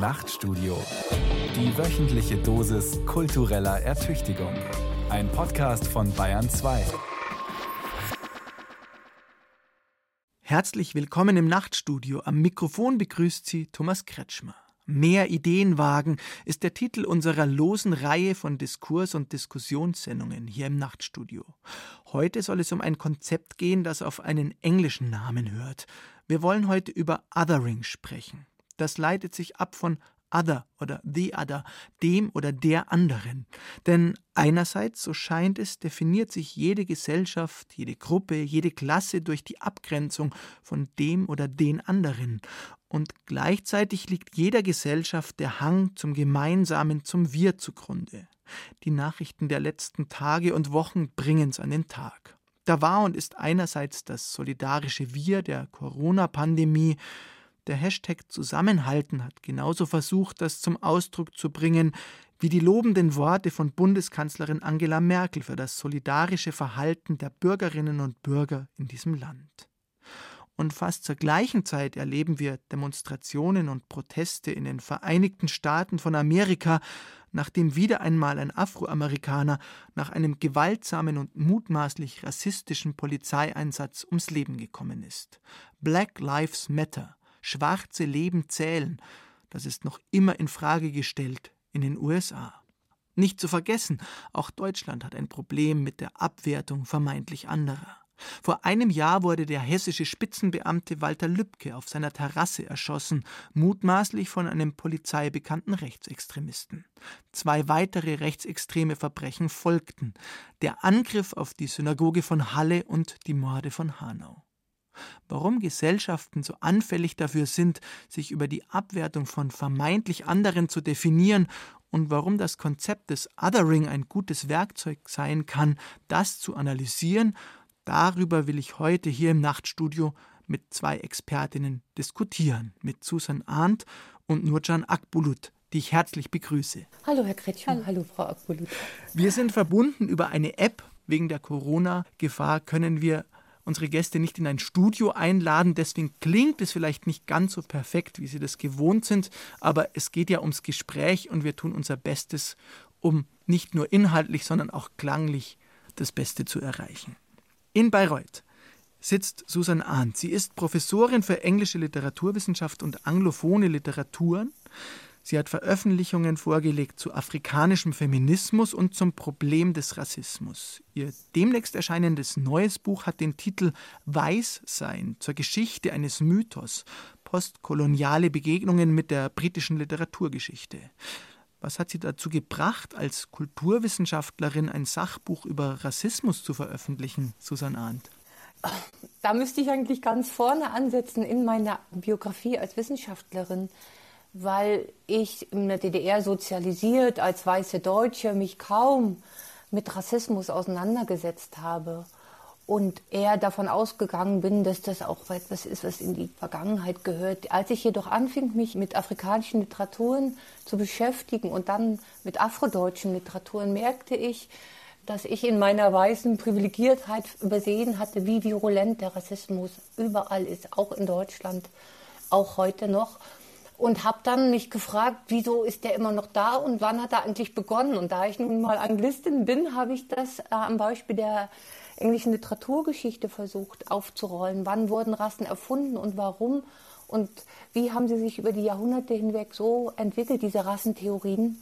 Nachtstudio. Die wöchentliche Dosis kultureller Ertüchtigung. Ein Podcast von Bayern 2. Herzlich willkommen im Nachtstudio. Am Mikrofon begrüßt Sie Thomas Kretschmer. Mehr Ideen wagen ist der Titel unserer losen Reihe von Diskurs- und Diskussionssendungen hier im Nachtstudio. Heute soll es um ein Konzept gehen, das auf einen englischen Namen hört. Wir wollen heute über Othering sprechen. Das leitet sich ab von other oder the other, dem oder der anderen. Denn einerseits, so scheint es, definiert sich jede Gesellschaft, jede Gruppe, jede Klasse durch die Abgrenzung von dem oder den anderen. Und gleichzeitig liegt jeder Gesellschaft der Hang zum Gemeinsamen, zum Wir zugrunde. Die Nachrichten der letzten Tage und Wochen bringen's an den Tag. Da war und ist einerseits das solidarische Wir der Corona-Pandemie, der Hashtag Zusammenhalten hat genauso versucht, das zum Ausdruck zu bringen, wie die lobenden Worte von Bundeskanzlerin Angela Merkel für das solidarische Verhalten der Bürgerinnen und Bürger in diesem Land. Und fast zur gleichen Zeit erleben wir Demonstrationen und Proteste in den Vereinigten Staaten von Amerika, nachdem wieder einmal ein Afroamerikaner nach einem gewaltsamen und mutmaßlich rassistischen Polizeieinsatz ums Leben gekommen ist. Black Lives Matter schwarze Leben zählen, das ist noch immer in Frage gestellt in den USA. Nicht zu vergessen, auch Deutschland hat ein Problem mit der Abwertung vermeintlich anderer. Vor einem Jahr wurde der hessische Spitzenbeamte Walter Lübcke auf seiner Terrasse erschossen, mutmaßlich von einem polizeibekannten Rechtsextremisten. Zwei weitere rechtsextreme Verbrechen folgten: der Angriff auf die Synagoge von Halle und die Morde von Hanau warum Gesellschaften so anfällig dafür sind, sich über die Abwertung von vermeintlich anderen zu definieren und warum das Konzept des Othering ein gutes Werkzeug sein kann, das zu analysieren, darüber will ich heute hier im Nachtstudio mit zwei Expertinnen diskutieren, mit Susan Arndt und Nurcan Akbulut, die ich herzlich begrüße. Hallo Herr Kretschmann, hallo. hallo Frau Akbulut. Wir sind verbunden über eine App. Wegen der Corona-Gefahr können wir unsere Gäste nicht in ein Studio einladen. Deswegen klingt es vielleicht nicht ganz so perfekt, wie sie das gewohnt sind. Aber es geht ja ums Gespräch und wir tun unser Bestes, um nicht nur inhaltlich, sondern auch klanglich das Beste zu erreichen. In Bayreuth sitzt Susan Arndt. Sie ist Professorin für englische Literaturwissenschaft und anglophone Literaturen. Sie hat Veröffentlichungen vorgelegt zu afrikanischem Feminismus und zum Problem des Rassismus. Ihr demnächst erscheinendes neues Buch hat den Titel Weißsein zur Geschichte eines Mythos, postkoloniale Begegnungen mit der britischen Literaturgeschichte. Was hat sie dazu gebracht, als Kulturwissenschaftlerin ein Sachbuch über Rassismus zu veröffentlichen, Susan Arndt? Da müsste ich eigentlich ganz vorne ansetzen in meiner Biografie als Wissenschaftlerin weil ich in der DDR sozialisiert als weiße Deutsche mich kaum mit Rassismus auseinandergesetzt habe und eher davon ausgegangen bin, dass das auch etwas ist, was in die Vergangenheit gehört. Als ich jedoch anfing, mich mit afrikanischen Literaturen zu beschäftigen und dann mit afrodeutschen Literaturen, merkte ich, dass ich in meiner weißen Privilegiertheit übersehen hatte, wie virulent der Rassismus überall ist, auch in Deutschland, auch heute noch und habe dann mich gefragt, wieso ist der immer noch da und wann hat er eigentlich begonnen? Und da ich nun mal Anglistin bin, habe ich das äh, am Beispiel der englischen Literaturgeschichte versucht aufzurollen. Wann wurden Rassen erfunden und warum? Und wie haben sie sich über die Jahrhunderte hinweg so entwickelt, diese Rassentheorien?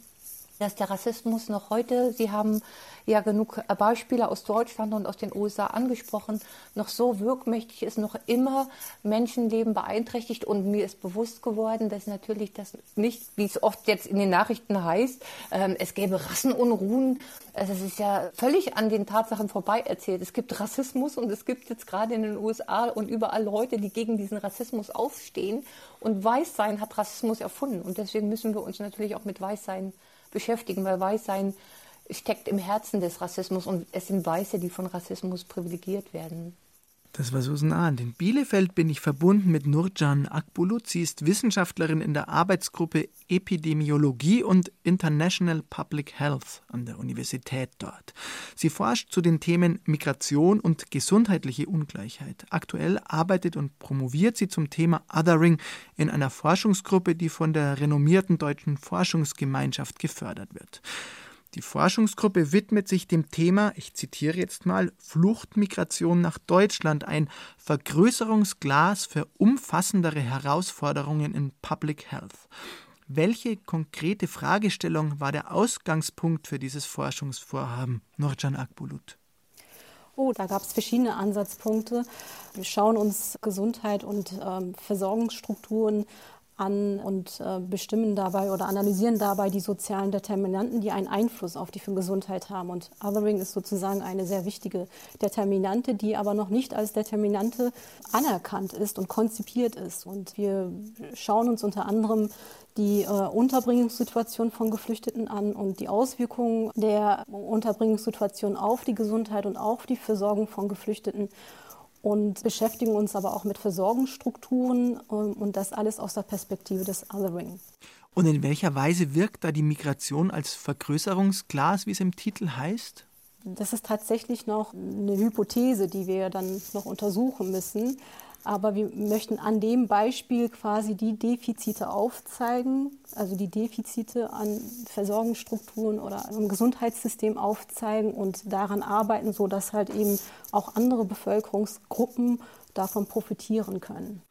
Dass der Rassismus noch heute, Sie haben ja genug Beispiele aus Deutschland und aus den USA angesprochen, noch so wirkmächtig ist, noch immer Menschenleben beeinträchtigt. Und mir ist bewusst geworden, dass natürlich das nicht, wie es oft jetzt in den Nachrichten heißt, ähm, es gäbe Rassenunruhen. Also es ist ja völlig an den Tatsachen vorbei erzählt. Es gibt Rassismus und es gibt jetzt gerade in den USA und überall Leute, die gegen diesen Rassismus aufstehen. Und Weißsein hat Rassismus erfunden. Und deswegen müssen wir uns natürlich auch mit Weißsein beschäftigen, weil Weißsein steckt im Herzen des Rassismus und es sind Weiße, die von Rassismus privilegiert werden. Das war Susan Ahnd. In Bielefeld bin ich verbunden mit Nurcan Akbulut. Sie ist Wissenschaftlerin in der Arbeitsgruppe Epidemiologie und International Public Health an der Universität dort. Sie forscht zu den Themen Migration und gesundheitliche Ungleichheit. Aktuell arbeitet und promoviert sie zum Thema Othering in einer Forschungsgruppe, die von der renommierten deutschen Forschungsgemeinschaft gefördert wird. Die Forschungsgruppe widmet sich dem Thema, ich zitiere jetzt mal, Fluchtmigration nach Deutschland, ein Vergrößerungsglas für umfassendere Herausforderungen in Public Health. Welche konkrete Fragestellung war der Ausgangspunkt für dieses Forschungsvorhaben, Nurcan Akbulut? Oh, da gab es verschiedene Ansatzpunkte. Wir schauen uns Gesundheit und ähm, Versorgungsstrukturen an und äh, bestimmen dabei oder analysieren dabei die sozialen Determinanten, die einen Einfluss auf die Gesundheit haben. Und Othering ist sozusagen eine sehr wichtige Determinante, die aber noch nicht als Determinante anerkannt ist und konzipiert ist. Und wir schauen uns unter anderem die äh, Unterbringungssituation von Geflüchteten an und die Auswirkungen der Unterbringungssituation auf die Gesundheit und auf die Versorgung von Geflüchteten und beschäftigen uns aber auch mit Versorgungsstrukturen ähm, und das alles aus der Perspektive des Othering. Und in welcher Weise wirkt da die Migration als Vergrößerungsglas, wie es im Titel heißt? Das ist tatsächlich noch eine Hypothese, die wir dann noch untersuchen müssen. Aber wir möchten an dem Beispiel quasi die Defizite aufzeigen, also die Defizite an Versorgungsstrukturen oder im Gesundheitssystem aufzeigen und daran arbeiten, sodass halt eben auch andere Bevölkerungsgruppen davon profitieren können.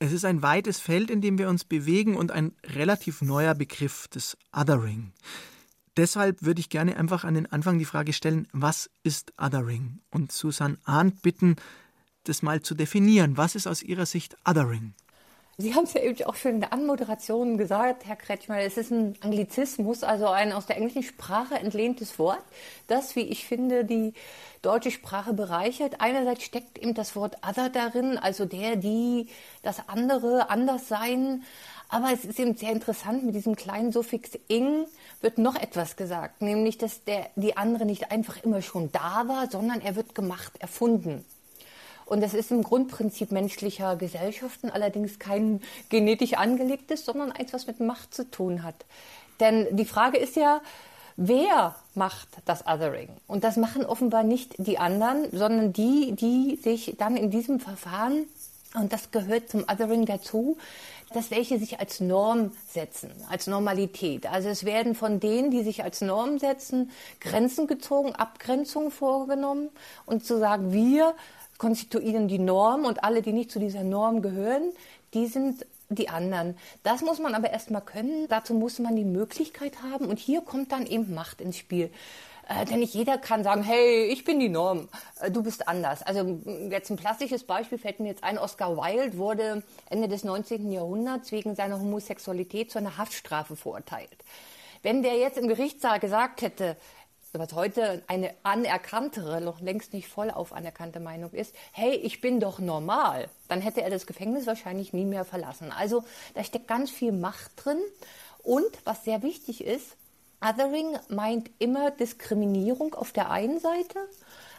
Es ist ein weites Feld, in dem wir uns bewegen und ein relativ neuer Begriff des Othering. Deshalb würde ich gerne einfach an den Anfang die Frage stellen, was ist Othering? Und Susan Arndt bitten, das mal zu definieren. Was ist aus Ihrer Sicht Othering? Sie haben es ja eben auch schon in der Anmoderation gesagt, Herr Kretschmer, es ist ein Anglizismus, also ein aus der englischen Sprache entlehntes Wort, das, wie ich finde, die deutsche Sprache bereichert. Einerseits steckt eben das Wort other darin, also der, die, das andere, anders sein. Aber es ist eben sehr interessant, mit diesem kleinen Suffix ing wird noch etwas gesagt, nämlich, dass der, die andere nicht einfach immer schon da war, sondern er wird gemacht, erfunden. Und das ist im Grundprinzip menschlicher Gesellschaften allerdings kein genetisch angelegtes, sondern eins, was mit Macht zu tun hat. Denn die Frage ist ja, wer macht das Othering? Und das machen offenbar nicht die anderen, sondern die, die sich dann in diesem Verfahren, und das gehört zum Othering dazu, dass welche sich als Norm setzen, als Normalität. Also es werden von denen, die sich als Norm setzen, Grenzen gezogen, Abgrenzungen vorgenommen und zu sagen, wir konstituieren die Norm und alle, die nicht zu dieser Norm gehören, die sind die anderen. Das muss man aber erstmal können. Dazu muss man die Möglichkeit haben. Und hier kommt dann eben Macht ins Spiel. Äh, denn nicht jeder kann sagen, hey, ich bin die Norm, äh, du bist anders. Also jetzt ein plastisches Beispiel fällt mir jetzt ein. Oscar Wilde wurde Ende des 19. Jahrhunderts wegen seiner Homosexualität zu einer Haftstrafe verurteilt. Wenn der jetzt im Gerichtssaal gesagt hätte, was heute eine anerkanntere, noch längst nicht vollauf anerkannte Meinung ist, hey, ich bin doch normal, dann hätte er das Gefängnis wahrscheinlich nie mehr verlassen. Also da steckt ganz viel Macht drin. Und was sehr wichtig ist, Othering meint immer Diskriminierung auf der einen Seite,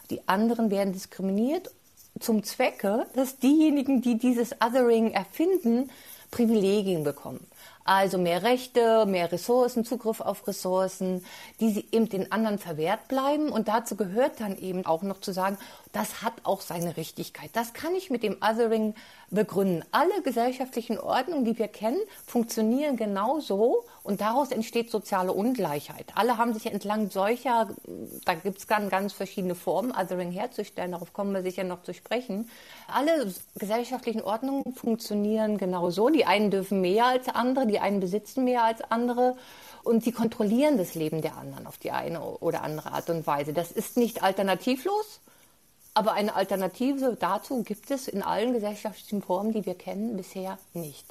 die anderen werden diskriminiert zum Zwecke, dass diejenigen, die dieses Othering erfinden, Privilegien bekommen. Also mehr Rechte, mehr Ressourcen, Zugriff auf Ressourcen, die sie eben den anderen verwehrt bleiben. Und dazu gehört dann eben auch noch zu sagen, das hat auch seine Richtigkeit. Das kann ich mit dem Othering begründen. Alle gesellschaftlichen Ordnungen, die wir kennen, funktionieren genauso und daraus entsteht soziale Ungleichheit. Alle haben sich entlang solcher, da gibt es ganz, ganz verschiedene Formen, Othering herzustellen, darauf kommen wir sicher noch zu sprechen. Alle gesellschaftlichen Ordnungen funktionieren genauso. Die einen dürfen mehr als andere, die einen besitzen mehr als andere und sie kontrollieren das Leben der anderen auf die eine oder andere Art und Weise. Das ist nicht alternativlos, aber eine Alternative dazu gibt es in allen gesellschaftlichen Formen, die wir kennen, bisher nicht.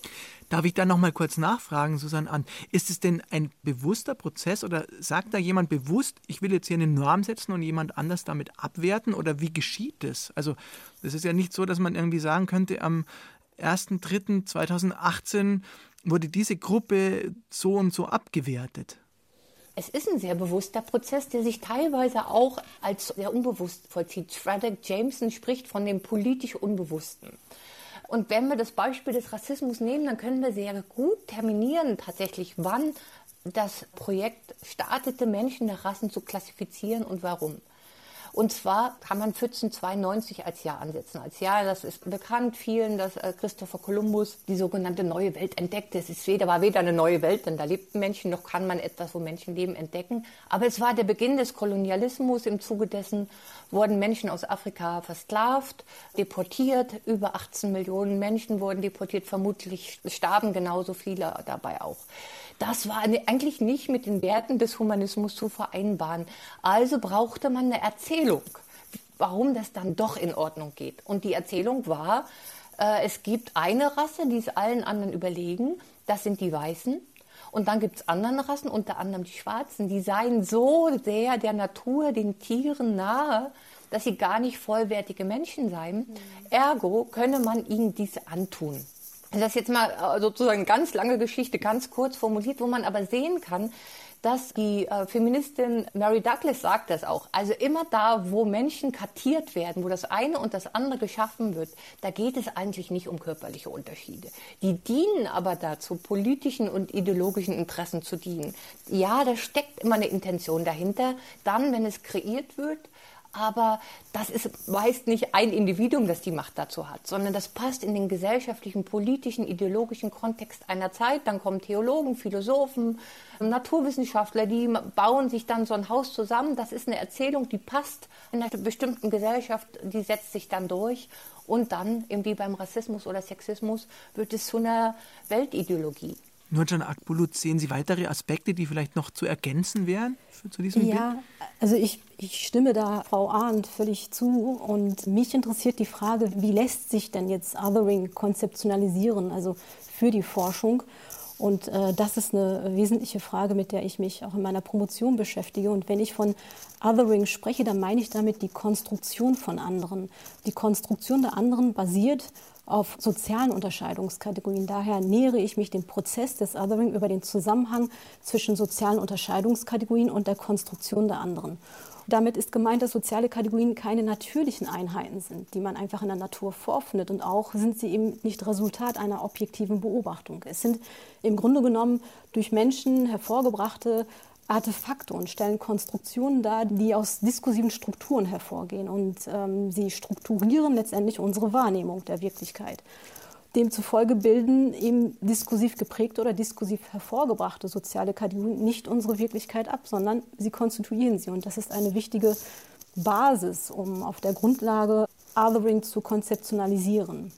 Darf ich da noch mal kurz nachfragen, Susanne an? Ist es denn ein bewusster Prozess oder sagt da jemand bewusst, ich will jetzt hier eine Norm setzen und jemand anders damit abwerten oder wie geschieht das? Also, das ist ja nicht so, dass man irgendwie sagen könnte, am 1.3.2018 wurde diese Gruppe so und so abgewertet. Es ist ein sehr bewusster Prozess, der sich teilweise auch als sehr unbewusst vollzieht. Frederick Jameson spricht von dem politisch Unbewussten. Und wenn wir das Beispiel des Rassismus nehmen, dann können wir sehr gut terminieren tatsächlich, wann das Projekt startete, Menschen nach Rassen zu klassifizieren und warum. Und zwar kann man 1492 als Jahr ansetzen. Als Jahr, das ist bekannt vielen, dass äh, Christopher Columbus die sogenannte neue Welt entdeckte. Es ist weder, war weder eine neue Welt, denn da lebten Menschen, noch kann man etwas, wo Menschen leben, entdecken. Aber es war der Beginn des Kolonialismus. Im Zuge dessen wurden Menschen aus Afrika versklavt, deportiert. Über 18 Millionen Menschen wurden deportiert. Vermutlich starben genauso viele dabei auch. Das war eigentlich nicht mit den Werten des Humanismus zu vereinbaren. Also brauchte man eine Erzählung, warum das dann doch in Ordnung geht. Und die Erzählung war, äh, es gibt eine Rasse, die ist allen anderen überlegen, das sind die Weißen. Und dann gibt es andere Rassen, unter anderem die Schwarzen, die seien so sehr der Natur, den Tieren nahe, dass sie gar nicht vollwertige Menschen seien. Mhm. Ergo könne man ihnen dies antun. Das ist jetzt mal äh, sozusagen ganz lange Geschichte, ganz kurz formuliert, wo man aber sehen kann, dass die äh, Feministin Mary Douglas sagt das auch. Also immer da, wo Menschen kartiert werden, wo das eine und das andere geschaffen wird, da geht es eigentlich nicht um körperliche Unterschiede. Die dienen aber dazu, politischen und ideologischen Interessen zu dienen. Ja, da steckt immer eine Intention dahinter. Dann, wenn es kreiert wird, aber das ist meist nicht ein Individuum, das die Macht dazu hat, sondern das passt in den gesellschaftlichen, politischen, ideologischen Kontext einer Zeit. Dann kommen Theologen, Philosophen, Naturwissenschaftler, die bauen sich dann so ein Haus zusammen. Das ist eine Erzählung, die passt in einer bestimmten Gesellschaft, die setzt sich dann durch. Und dann, irgendwie beim Rassismus oder Sexismus, wird es zu einer Weltideologie. Nurcan Akbulut, sehen Sie weitere Aspekte, die vielleicht noch zu ergänzen wären zu diesem Ja, Bild? also ich, ich stimme da Frau Arndt völlig zu und mich interessiert die Frage, wie lässt sich denn jetzt Othering konzeptionalisieren, also für die Forschung? Und äh, das ist eine wesentliche Frage, mit der ich mich auch in meiner Promotion beschäftige. Und wenn ich von Othering spreche, dann meine ich damit die Konstruktion von anderen. Die Konstruktion der anderen basiert auf sozialen Unterscheidungskategorien. Daher nähere ich mich dem Prozess des Othering über den Zusammenhang zwischen sozialen Unterscheidungskategorien und der Konstruktion der anderen. Damit ist gemeint, dass soziale Kategorien keine natürlichen Einheiten sind, die man einfach in der Natur vorfindet. Und auch sind sie eben nicht Resultat einer objektiven Beobachtung. Es sind im Grunde genommen durch Menschen hervorgebrachte Artefakte und stellen Konstruktionen dar, die aus diskursiven Strukturen hervorgehen. Und ähm, sie strukturieren letztendlich unsere Wahrnehmung der Wirklichkeit. Demzufolge bilden eben diskursiv geprägte oder diskursiv hervorgebrachte soziale Kategorien nicht unsere Wirklichkeit ab, sondern sie konstituieren sie. Und das ist eine wichtige Basis, um auf der Grundlage Othering zu konzeptionalisieren.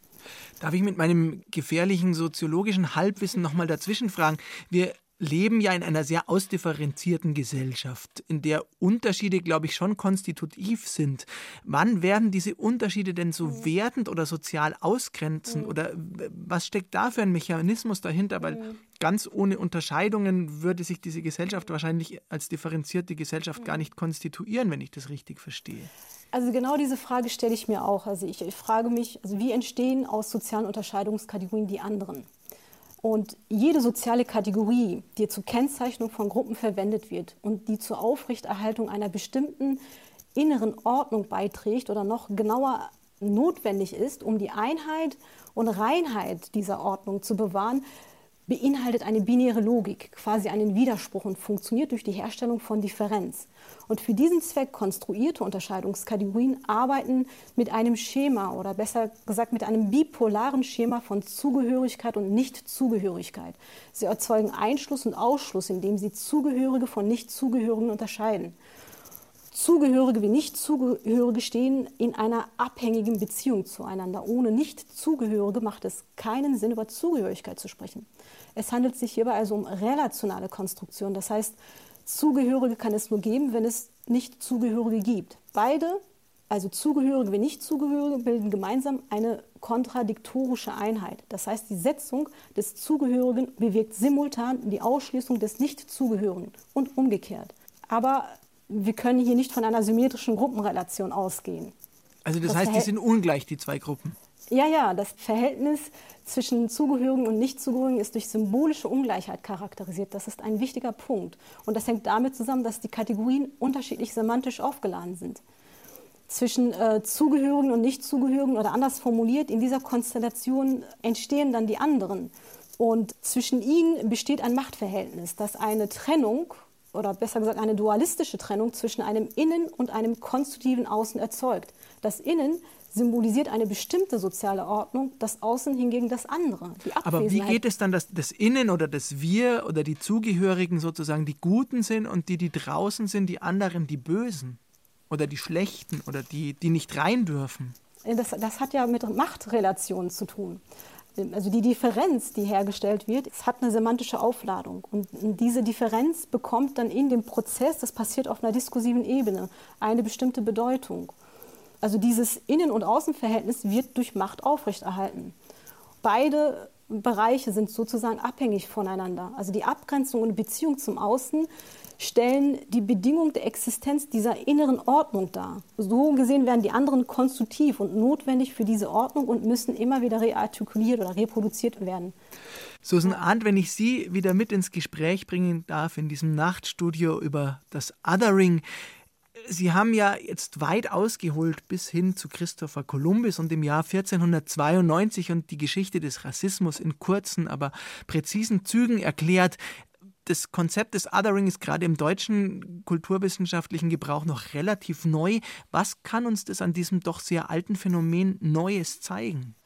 Darf ich mit meinem gefährlichen soziologischen Halbwissen nochmal dazwischen fragen? Wir leben ja in einer sehr ausdifferenzierten Gesellschaft, in der Unterschiede, glaube ich, schon konstitutiv sind. Wann werden diese Unterschiede denn so mhm. wertend oder sozial ausgrenzend? Mhm. Oder was steckt da für ein Mechanismus dahinter? Weil mhm. ganz ohne Unterscheidungen würde sich diese Gesellschaft wahrscheinlich als differenzierte Gesellschaft gar nicht konstituieren, wenn ich das richtig verstehe. Also genau diese Frage stelle ich mir auch. Also ich, ich frage mich, also wie entstehen aus sozialen Unterscheidungskategorien die anderen? Und jede soziale Kategorie, die zur Kennzeichnung von Gruppen verwendet wird und die zur Aufrechterhaltung einer bestimmten inneren Ordnung beiträgt oder noch genauer notwendig ist, um die Einheit und Reinheit dieser Ordnung zu bewahren, beinhaltet eine binäre Logik, quasi einen Widerspruch und funktioniert durch die Herstellung von Differenz. Und für diesen Zweck konstruierte Unterscheidungskategorien arbeiten mit einem Schema oder besser gesagt mit einem bipolaren Schema von Zugehörigkeit und Nichtzugehörigkeit. Sie erzeugen Einschluss und Ausschluss, indem sie Zugehörige von Nichtzugehörigen unterscheiden. Zugehörige wie Nichtzugehörige stehen in einer abhängigen Beziehung zueinander. Ohne Nichtzugehörige macht es keinen Sinn, über Zugehörigkeit zu sprechen. Es handelt sich hierbei also um relationale Konstruktion. Das heißt, Zugehörige kann es nur geben, wenn es Nichtzugehörige gibt. Beide, also Zugehörige wie Nichtzugehörige, bilden gemeinsam eine kontradiktorische Einheit. Das heißt, die Setzung des Zugehörigen bewirkt simultan die Ausschließung des Nichtzugehörigen und umgekehrt. Aber wir können hier nicht von einer symmetrischen Gruppenrelation ausgehen. Also das, das heißt, die sind ungleich, die zwei Gruppen. Ja, ja, das Verhältnis zwischen Zugehörigen und Nichtzugehörigen ist durch symbolische Ungleichheit charakterisiert. Das ist ein wichtiger Punkt. Und das hängt damit zusammen, dass die Kategorien unterschiedlich semantisch aufgeladen sind. Zwischen äh, Zugehörigen und Nichtzugehörigen oder anders formuliert, in dieser Konstellation entstehen dann die anderen. Und zwischen ihnen besteht ein Machtverhältnis, das eine Trennung oder besser gesagt eine dualistische Trennung zwischen einem Innen und einem konstitutiven Außen erzeugt. Das Innen symbolisiert eine bestimmte soziale Ordnung, das Außen hingegen das andere. Aber wie geht es dann, dass das Innen oder das Wir oder die Zugehörigen sozusagen die Guten sind und die, die draußen sind, die anderen die Bösen oder die Schlechten oder die, die nicht rein dürfen? Das, das hat ja mit Machtrelationen zu tun. Also die Differenz, die hergestellt wird, es hat eine semantische Aufladung. Und diese Differenz bekommt dann in dem Prozess, das passiert auf einer diskursiven Ebene, eine bestimmte Bedeutung. Also dieses Innen- und Außenverhältnis wird durch Macht aufrechterhalten. Beide Bereiche sind sozusagen abhängig voneinander. Also die Abgrenzung und Beziehung zum Außen stellen die Bedingung der Existenz dieser inneren Ordnung dar. So gesehen werden die anderen konstitutiv und notwendig für diese Ordnung und müssen immer wieder reartikuliert oder reproduziert werden. Susan Arndt, wenn ich Sie wieder mit ins Gespräch bringen darf in diesem Nachtstudio über das Othering, Sie haben ja jetzt weit ausgeholt bis hin zu Christopher Columbus und dem Jahr 1492 und die Geschichte des Rassismus in kurzen, aber präzisen Zügen erklärt. Das Konzept des Othering ist gerade im deutschen kulturwissenschaftlichen Gebrauch noch relativ neu. Was kann uns das an diesem doch sehr alten Phänomen Neues zeigen?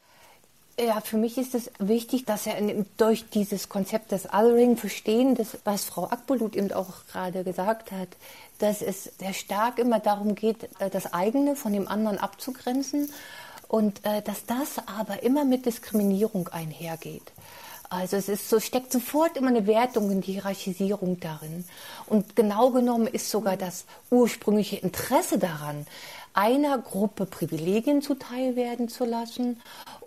Ja, für mich ist es wichtig, dass er durch dieses Konzept des Othering verstehen, das, was Frau Akbulut eben auch gerade gesagt hat, dass es sehr stark immer darum geht, äh, das eigene von dem anderen abzugrenzen und äh, dass das aber immer mit Diskriminierung einhergeht. Also es ist so, steckt sofort immer eine Wertung und Hierarchisierung darin. Und genau genommen ist sogar das ursprüngliche Interesse daran, einer Gruppe Privilegien zuteil werden zu lassen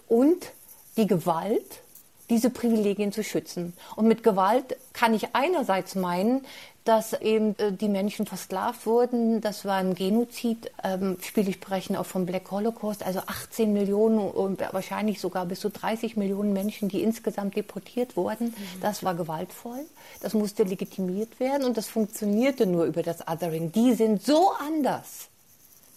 und die Gewalt, diese Privilegien zu schützen. Und mit Gewalt kann ich einerseits meinen, dass eben äh, die Menschen versklavt wurden. Das war ein Genozid. Ähm, Spiele sprechen auch vom Black Holocaust, also 18 Millionen und wahrscheinlich sogar bis zu 30 Millionen Menschen, die insgesamt deportiert wurden. Mhm. Das war gewaltvoll. Das musste legitimiert werden und das funktionierte nur über das Othering. Die sind so anders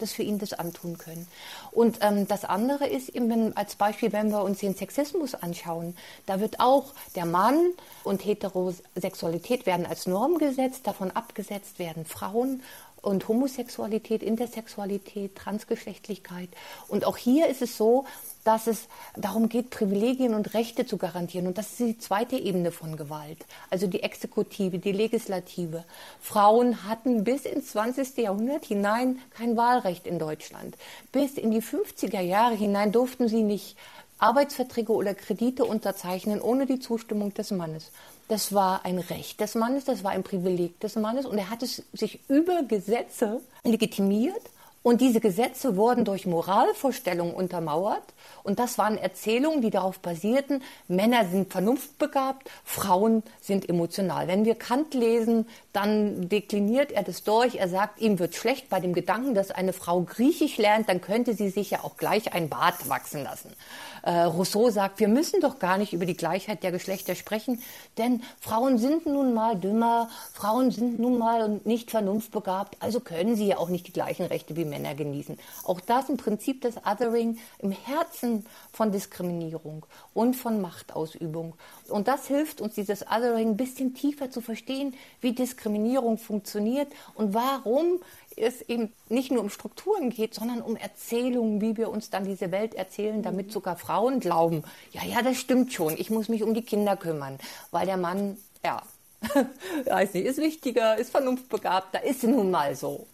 dass wir ihnen das antun können. Und ähm, das andere ist eben als Beispiel, wenn wir uns den Sexismus anschauen, da wird auch der Mann und Heterosexualität werden als Norm gesetzt, davon abgesetzt werden Frauen und Homosexualität, Intersexualität, Transgeschlechtlichkeit. Und auch hier ist es so, dass es darum geht, Privilegien und Rechte zu garantieren. Und das ist die zweite Ebene von Gewalt, also die Exekutive, die Legislative. Frauen hatten bis ins 20. Jahrhundert hinein kein Wahlrecht in Deutschland. Bis in die 50er Jahre hinein durften sie nicht Arbeitsverträge oder Kredite unterzeichnen ohne die Zustimmung des Mannes. Das war ein Recht des Mannes, das war ein Privileg des Mannes und er hat es sich über Gesetze legitimiert und diese Gesetze wurden durch Moralvorstellungen untermauert. Und das waren Erzählungen, die darauf basierten, Männer sind vernunftbegabt, Frauen sind emotional. Wenn wir Kant lesen, dann dekliniert er das durch. Er sagt, ihm wird schlecht bei dem Gedanken, dass eine Frau Griechisch lernt, dann könnte sie sich ja auch gleich ein Bart wachsen lassen. Äh, Rousseau sagt, wir müssen doch gar nicht über die Gleichheit der Geschlechter sprechen, denn Frauen sind nun mal dümmer, Frauen sind nun mal nicht vernunftbegabt, also können sie ja auch nicht die gleichen Rechte wie Männer genießen. Auch das im Prinzip des Othering im Herzen von Diskriminierung und von Machtausübung. Und das hilft uns, dieses Othering ein bisschen tiefer zu verstehen, wie Diskriminierung funktioniert und warum es eben nicht nur um Strukturen geht, sondern um Erzählungen, wie wir uns dann diese Welt erzählen, damit sogar Frauen glauben, ja, ja, das stimmt schon, ich muss mich um die Kinder kümmern, weil der Mann, ja, weiß nicht, ist wichtiger, ist vernunftbegabt, da ist nun mal so.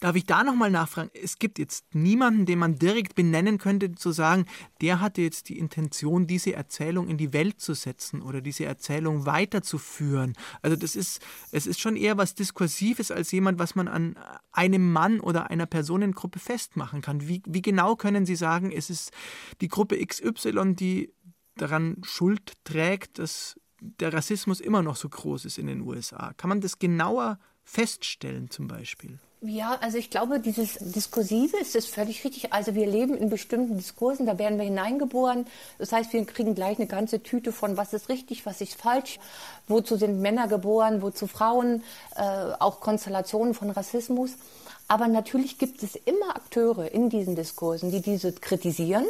Darf ich da nochmal nachfragen? Es gibt jetzt niemanden, den man direkt benennen könnte, zu sagen, der hatte jetzt die Intention, diese Erzählung in die Welt zu setzen oder diese Erzählung weiterzuführen. Also das ist, es ist schon eher was Diskursives als jemand, was man an einem Mann oder einer Personengruppe festmachen kann. Wie, wie genau können Sie sagen, es ist die Gruppe XY, die daran Schuld trägt, dass der Rassismus immer noch so groß ist in den USA? Kann man das genauer feststellen zum Beispiel? Ja, also ich glaube, dieses Diskursive ist das völlig richtig. Also wir leben in bestimmten Diskursen, da werden wir hineingeboren. Das heißt, wir kriegen gleich eine ganze Tüte von, was ist richtig, was ist falsch, wozu sind Männer geboren, wozu Frauen, äh, auch Konstellationen von Rassismus. Aber natürlich gibt es immer Akteure in diesen Diskursen, die diese kritisieren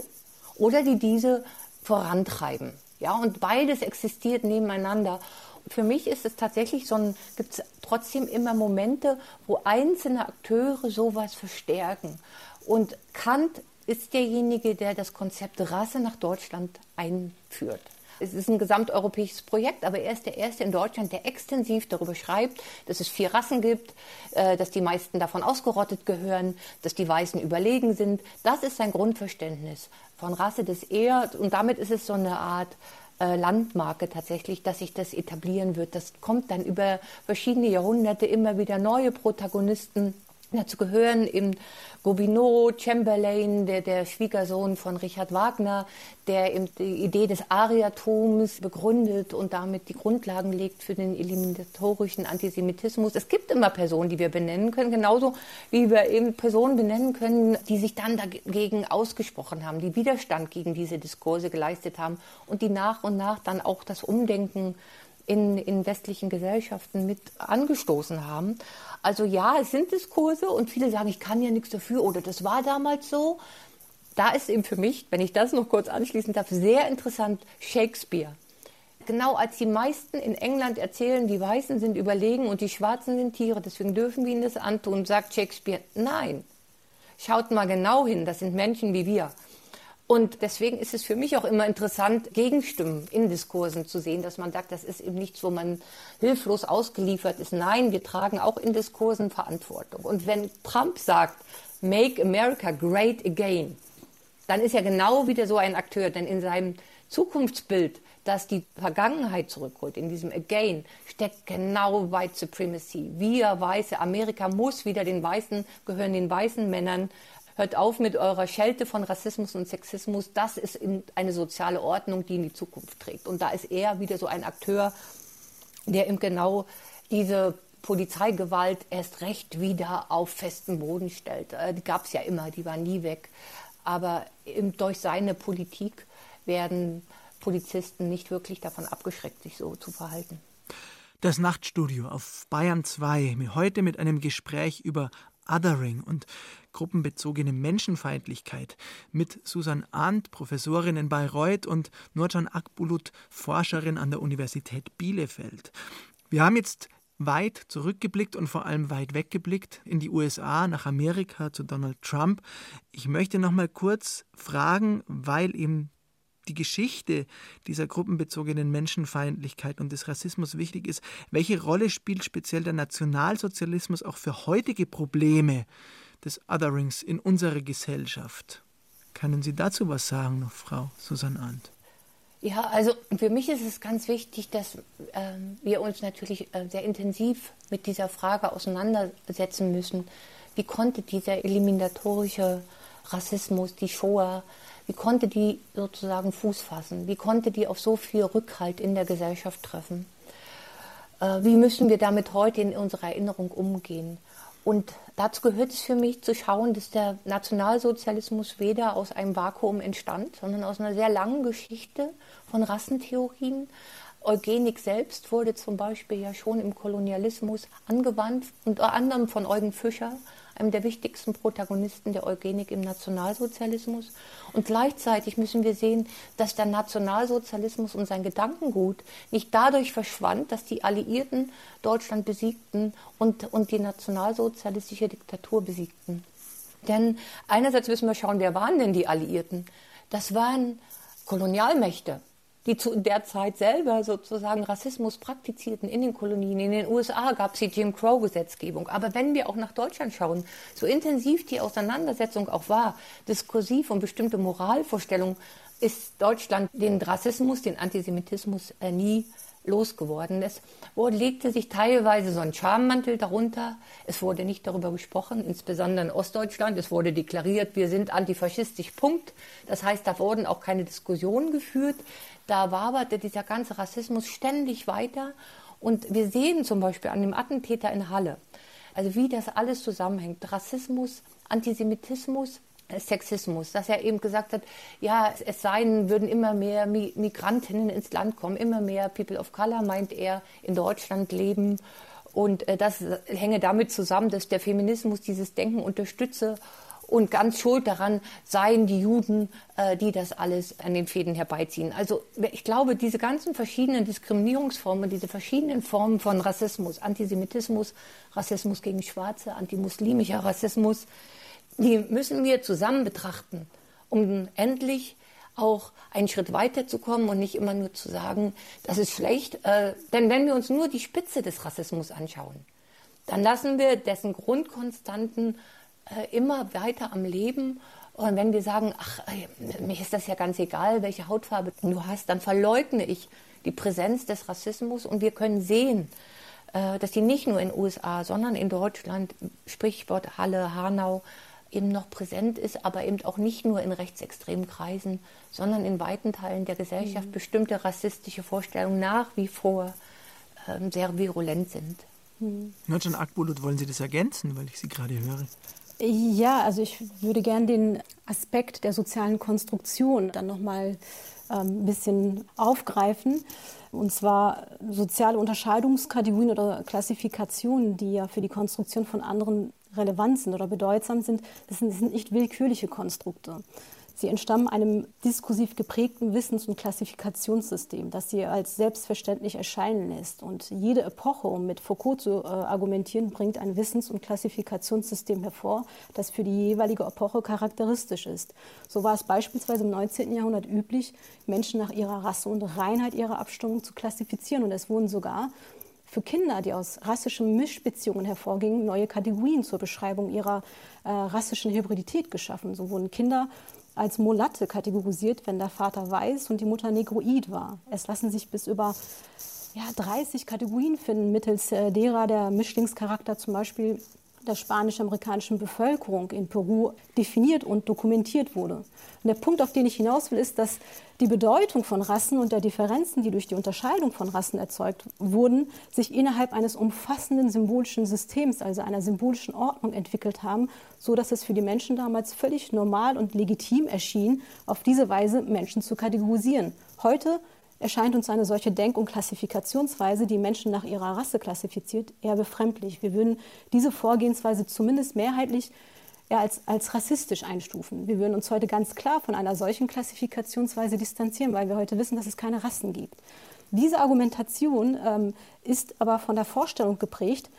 oder die diese vorantreiben. Ja, und beides existiert nebeneinander für mich ist es tatsächlich so gibt es trotzdem immer Momente, wo einzelne Akteure sowas verstärken. Und Kant ist derjenige, der das Konzept Rasse nach Deutschland einführt. Es ist ein gesamteuropäisches Projekt, aber er ist der Erste in Deutschland, der extensiv darüber schreibt, dass es vier Rassen gibt, äh, dass die meisten davon ausgerottet gehören, dass die Weißen überlegen sind. Das ist sein Grundverständnis von Rasse, das er, und damit ist es so eine Art äh, Landmarke tatsächlich, dass sich das etablieren wird. Das kommt dann über verschiedene Jahrhunderte immer wieder neue Protagonisten. Dazu gehören eben Gobineau, Chamberlain, der, der Schwiegersohn von Richard Wagner, der die Idee des Ariatums begründet und damit die Grundlagen legt für den eliminatorischen Antisemitismus. Es gibt immer Personen, die wir benennen können, genauso wie wir eben Personen benennen können, die sich dann dagegen ausgesprochen haben, die Widerstand gegen diese Diskurse geleistet haben und die nach und nach dann auch das Umdenken in, in westlichen Gesellschaften mit angestoßen haben. Also ja, es sind Diskurse und viele sagen, ich kann ja nichts dafür oder das war damals so. Da ist eben für mich, wenn ich das noch kurz anschließen darf, sehr interessant Shakespeare. Genau als die meisten in England erzählen, die Weißen sind überlegen und die Schwarzen sind Tiere, deswegen dürfen wir ihnen das antun, sagt Shakespeare, nein, schaut mal genau hin, das sind Menschen wie wir. Und deswegen ist es für mich auch immer interessant, Gegenstimmen in Diskursen zu sehen, dass man sagt, das ist eben nichts, wo man hilflos ausgeliefert ist. Nein, wir tragen auch in Diskursen Verantwortung. Und wenn Trump sagt, Make America Great Again, dann ist er genau wieder so ein Akteur, denn in seinem Zukunftsbild, das die Vergangenheit zurückholt, in diesem Again, steckt genau White Supremacy. Wir Weiße, Amerika muss wieder den Weißen, gehören den weißen Männern Hört auf mit eurer Schelte von Rassismus und Sexismus. Das ist eine soziale Ordnung, die in die Zukunft trägt. Und da ist er wieder so ein Akteur, der eben genau diese Polizeigewalt erst recht wieder auf festen Boden stellt. Äh, die gab es ja immer, die war nie weg. Aber durch seine Politik werden Polizisten nicht wirklich davon abgeschreckt, sich so zu verhalten. Das Nachtstudio auf Bayern 2, heute mit einem Gespräch über Othering und gruppenbezogene Menschenfeindlichkeit mit Susan Arndt, Professorin in Bayreuth und Nurcan Akbulut, Forscherin an der Universität Bielefeld. Wir haben jetzt weit zurückgeblickt und vor allem weit weggeblickt in die USA, nach Amerika zu Donald Trump. Ich möchte noch mal kurz fragen, weil eben die Geschichte dieser gruppenbezogenen Menschenfeindlichkeit und des Rassismus wichtig ist, welche Rolle spielt speziell der Nationalsozialismus auch für heutige Probleme des Otherings in unserer Gesellschaft? Können Sie dazu was sagen, noch Frau Susanne Arndt? Ja, also für mich ist es ganz wichtig, dass äh, wir uns natürlich äh, sehr intensiv mit dieser Frage auseinandersetzen müssen. Wie konnte dieser eliminatorische Rassismus, die Shoah, wie konnte die sozusagen Fuß fassen? Wie konnte die auf so viel Rückhalt in der Gesellschaft treffen? Äh, wie müssen wir damit heute in unserer Erinnerung umgehen? Und dazu gehört es für mich zu schauen, dass der Nationalsozialismus weder aus einem Vakuum entstand, sondern aus einer sehr langen Geschichte von Rassentheorien. Eugenik selbst wurde zum Beispiel ja schon im Kolonialismus angewandt, unter anderem von Eugen Fischer, einem der wichtigsten Protagonisten der Eugenik im Nationalsozialismus. Und gleichzeitig müssen wir sehen, dass der Nationalsozialismus und sein Gedankengut nicht dadurch verschwand, dass die Alliierten Deutschland besiegten und, und die nationalsozialistische Diktatur besiegten. Denn einerseits müssen wir schauen, wer waren denn die Alliierten? Das waren Kolonialmächte die zu der Zeit selber sozusagen Rassismus praktizierten in den Kolonien. In den USA gab es die Jim Crow-Gesetzgebung. Aber wenn wir auch nach Deutschland schauen, so intensiv die Auseinandersetzung auch war, diskursiv und bestimmte Moralvorstellungen, ist Deutschland den Rassismus, den Antisemitismus äh, nie losgeworden ist, wurde, legte sich teilweise so ein Schammantel darunter. Es wurde nicht darüber gesprochen, insbesondere in Ostdeutschland. Es wurde deklariert, wir sind antifaschistisch, Punkt. Das heißt, da wurden auch keine Diskussionen geführt. Da waberte dieser ganze Rassismus ständig weiter. Und wir sehen zum Beispiel an dem Attentäter in Halle, Also wie das alles zusammenhängt. Rassismus, Antisemitismus, Sexismus, dass er eben gesagt hat, ja, es seien, würden immer mehr Migrantinnen ins Land kommen, immer mehr People of Color, meint er, in Deutschland leben. Und äh, das hänge damit zusammen, dass der Feminismus dieses Denken unterstütze und ganz schuld daran seien die Juden, äh, die das alles an den Fäden herbeiziehen. Also ich glaube, diese ganzen verschiedenen Diskriminierungsformen, diese verschiedenen Formen von Rassismus, Antisemitismus, Rassismus gegen Schwarze, antimuslimischer Rassismus, die müssen wir zusammen betrachten, um endlich auch einen Schritt weiterzukommen und nicht immer nur zu sagen, das ist schlecht. Äh, denn wenn wir uns nur die Spitze des Rassismus anschauen, dann lassen wir dessen Grundkonstanten immer weiter am Leben. Und wenn wir sagen, ach, äh, mir ist das ja ganz egal, welche Hautfarbe du hast, dann verleugne ich die Präsenz des Rassismus und wir können sehen, äh, dass die nicht nur in den USA, sondern in Deutschland, Sprichwort Halle, Hanau, eben noch präsent ist, aber eben auch nicht nur in rechtsextremen Kreisen, sondern in weiten Teilen der Gesellschaft mhm. bestimmte rassistische Vorstellungen nach wie vor ähm, sehr virulent sind. Mhm. Nurcan Akbulut, wollen Sie das ergänzen, weil ich Sie gerade höre? Ja, also ich würde gerne den Aspekt der sozialen Konstruktion dann nochmal ähm, ein bisschen aufgreifen. Und zwar soziale Unterscheidungskategorien oder Klassifikationen, die ja für die Konstruktion von anderen relevant sind oder bedeutsam sind, das sind, das sind nicht willkürliche Konstrukte. Sie entstammen einem diskursiv geprägten Wissens- und Klassifikationssystem, das sie als selbstverständlich erscheinen lässt. Und jede Epoche, um mit Foucault zu äh, argumentieren, bringt ein Wissens- und Klassifikationssystem hervor, das für die jeweilige Epoche charakteristisch ist. So war es beispielsweise im 19. Jahrhundert üblich, Menschen nach ihrer Rasse und Reinheit ihrer Abstammung zu klassifizieren. Und es wurden sogar für Kinder, die aus rassischen Mischbeziehungen hervorgingen, neue Kategorien zur Beschreibung ihrer äh, rassischen Hybridität geschaffen. So wurden Kinder als Mulatte kategorisiert, wenn der Vater weiß und die Mutter negroid war. Es lassen sich bis über ja, 30 Kategorien finden, mittels äh, derer der Mischlingscharakter zum Beispiel der spanisch-amerikanischen Bevölkerung in Peru definiert und dokumentiert wurde. Und der Punkt, auf den ich hinaus will, ist, dass die Bedeutung von Rassen und der Differenzen, die durch die Unterscheidung von Rassen erzeugt wurden, sich innerhalb eines umfassenden symbolischen Systems, also einer symbolischen Ordnung entwickelt haben, so dass es für die Menschen damals völlig normal und legitim erschien, auf diese Weise Menschen zu kategorisieren. Heute erscheint uns eine solche Denk- und Klassifikationsweise, die Menschen nach ihrer Rasse klassifiziert, eher befremdlich. Wir würden diese Vorgehensweise zumindest mehrheitlich eher als, als rassistisch einstufen. Wir würden uns heute ganz klar von einer solchen Klassifikationsweise distanzieren, weil wir heute wissen, dass es keine Rassen gibt. Diese Argumentation ähm, ist aber von der Vorstellung geprägt,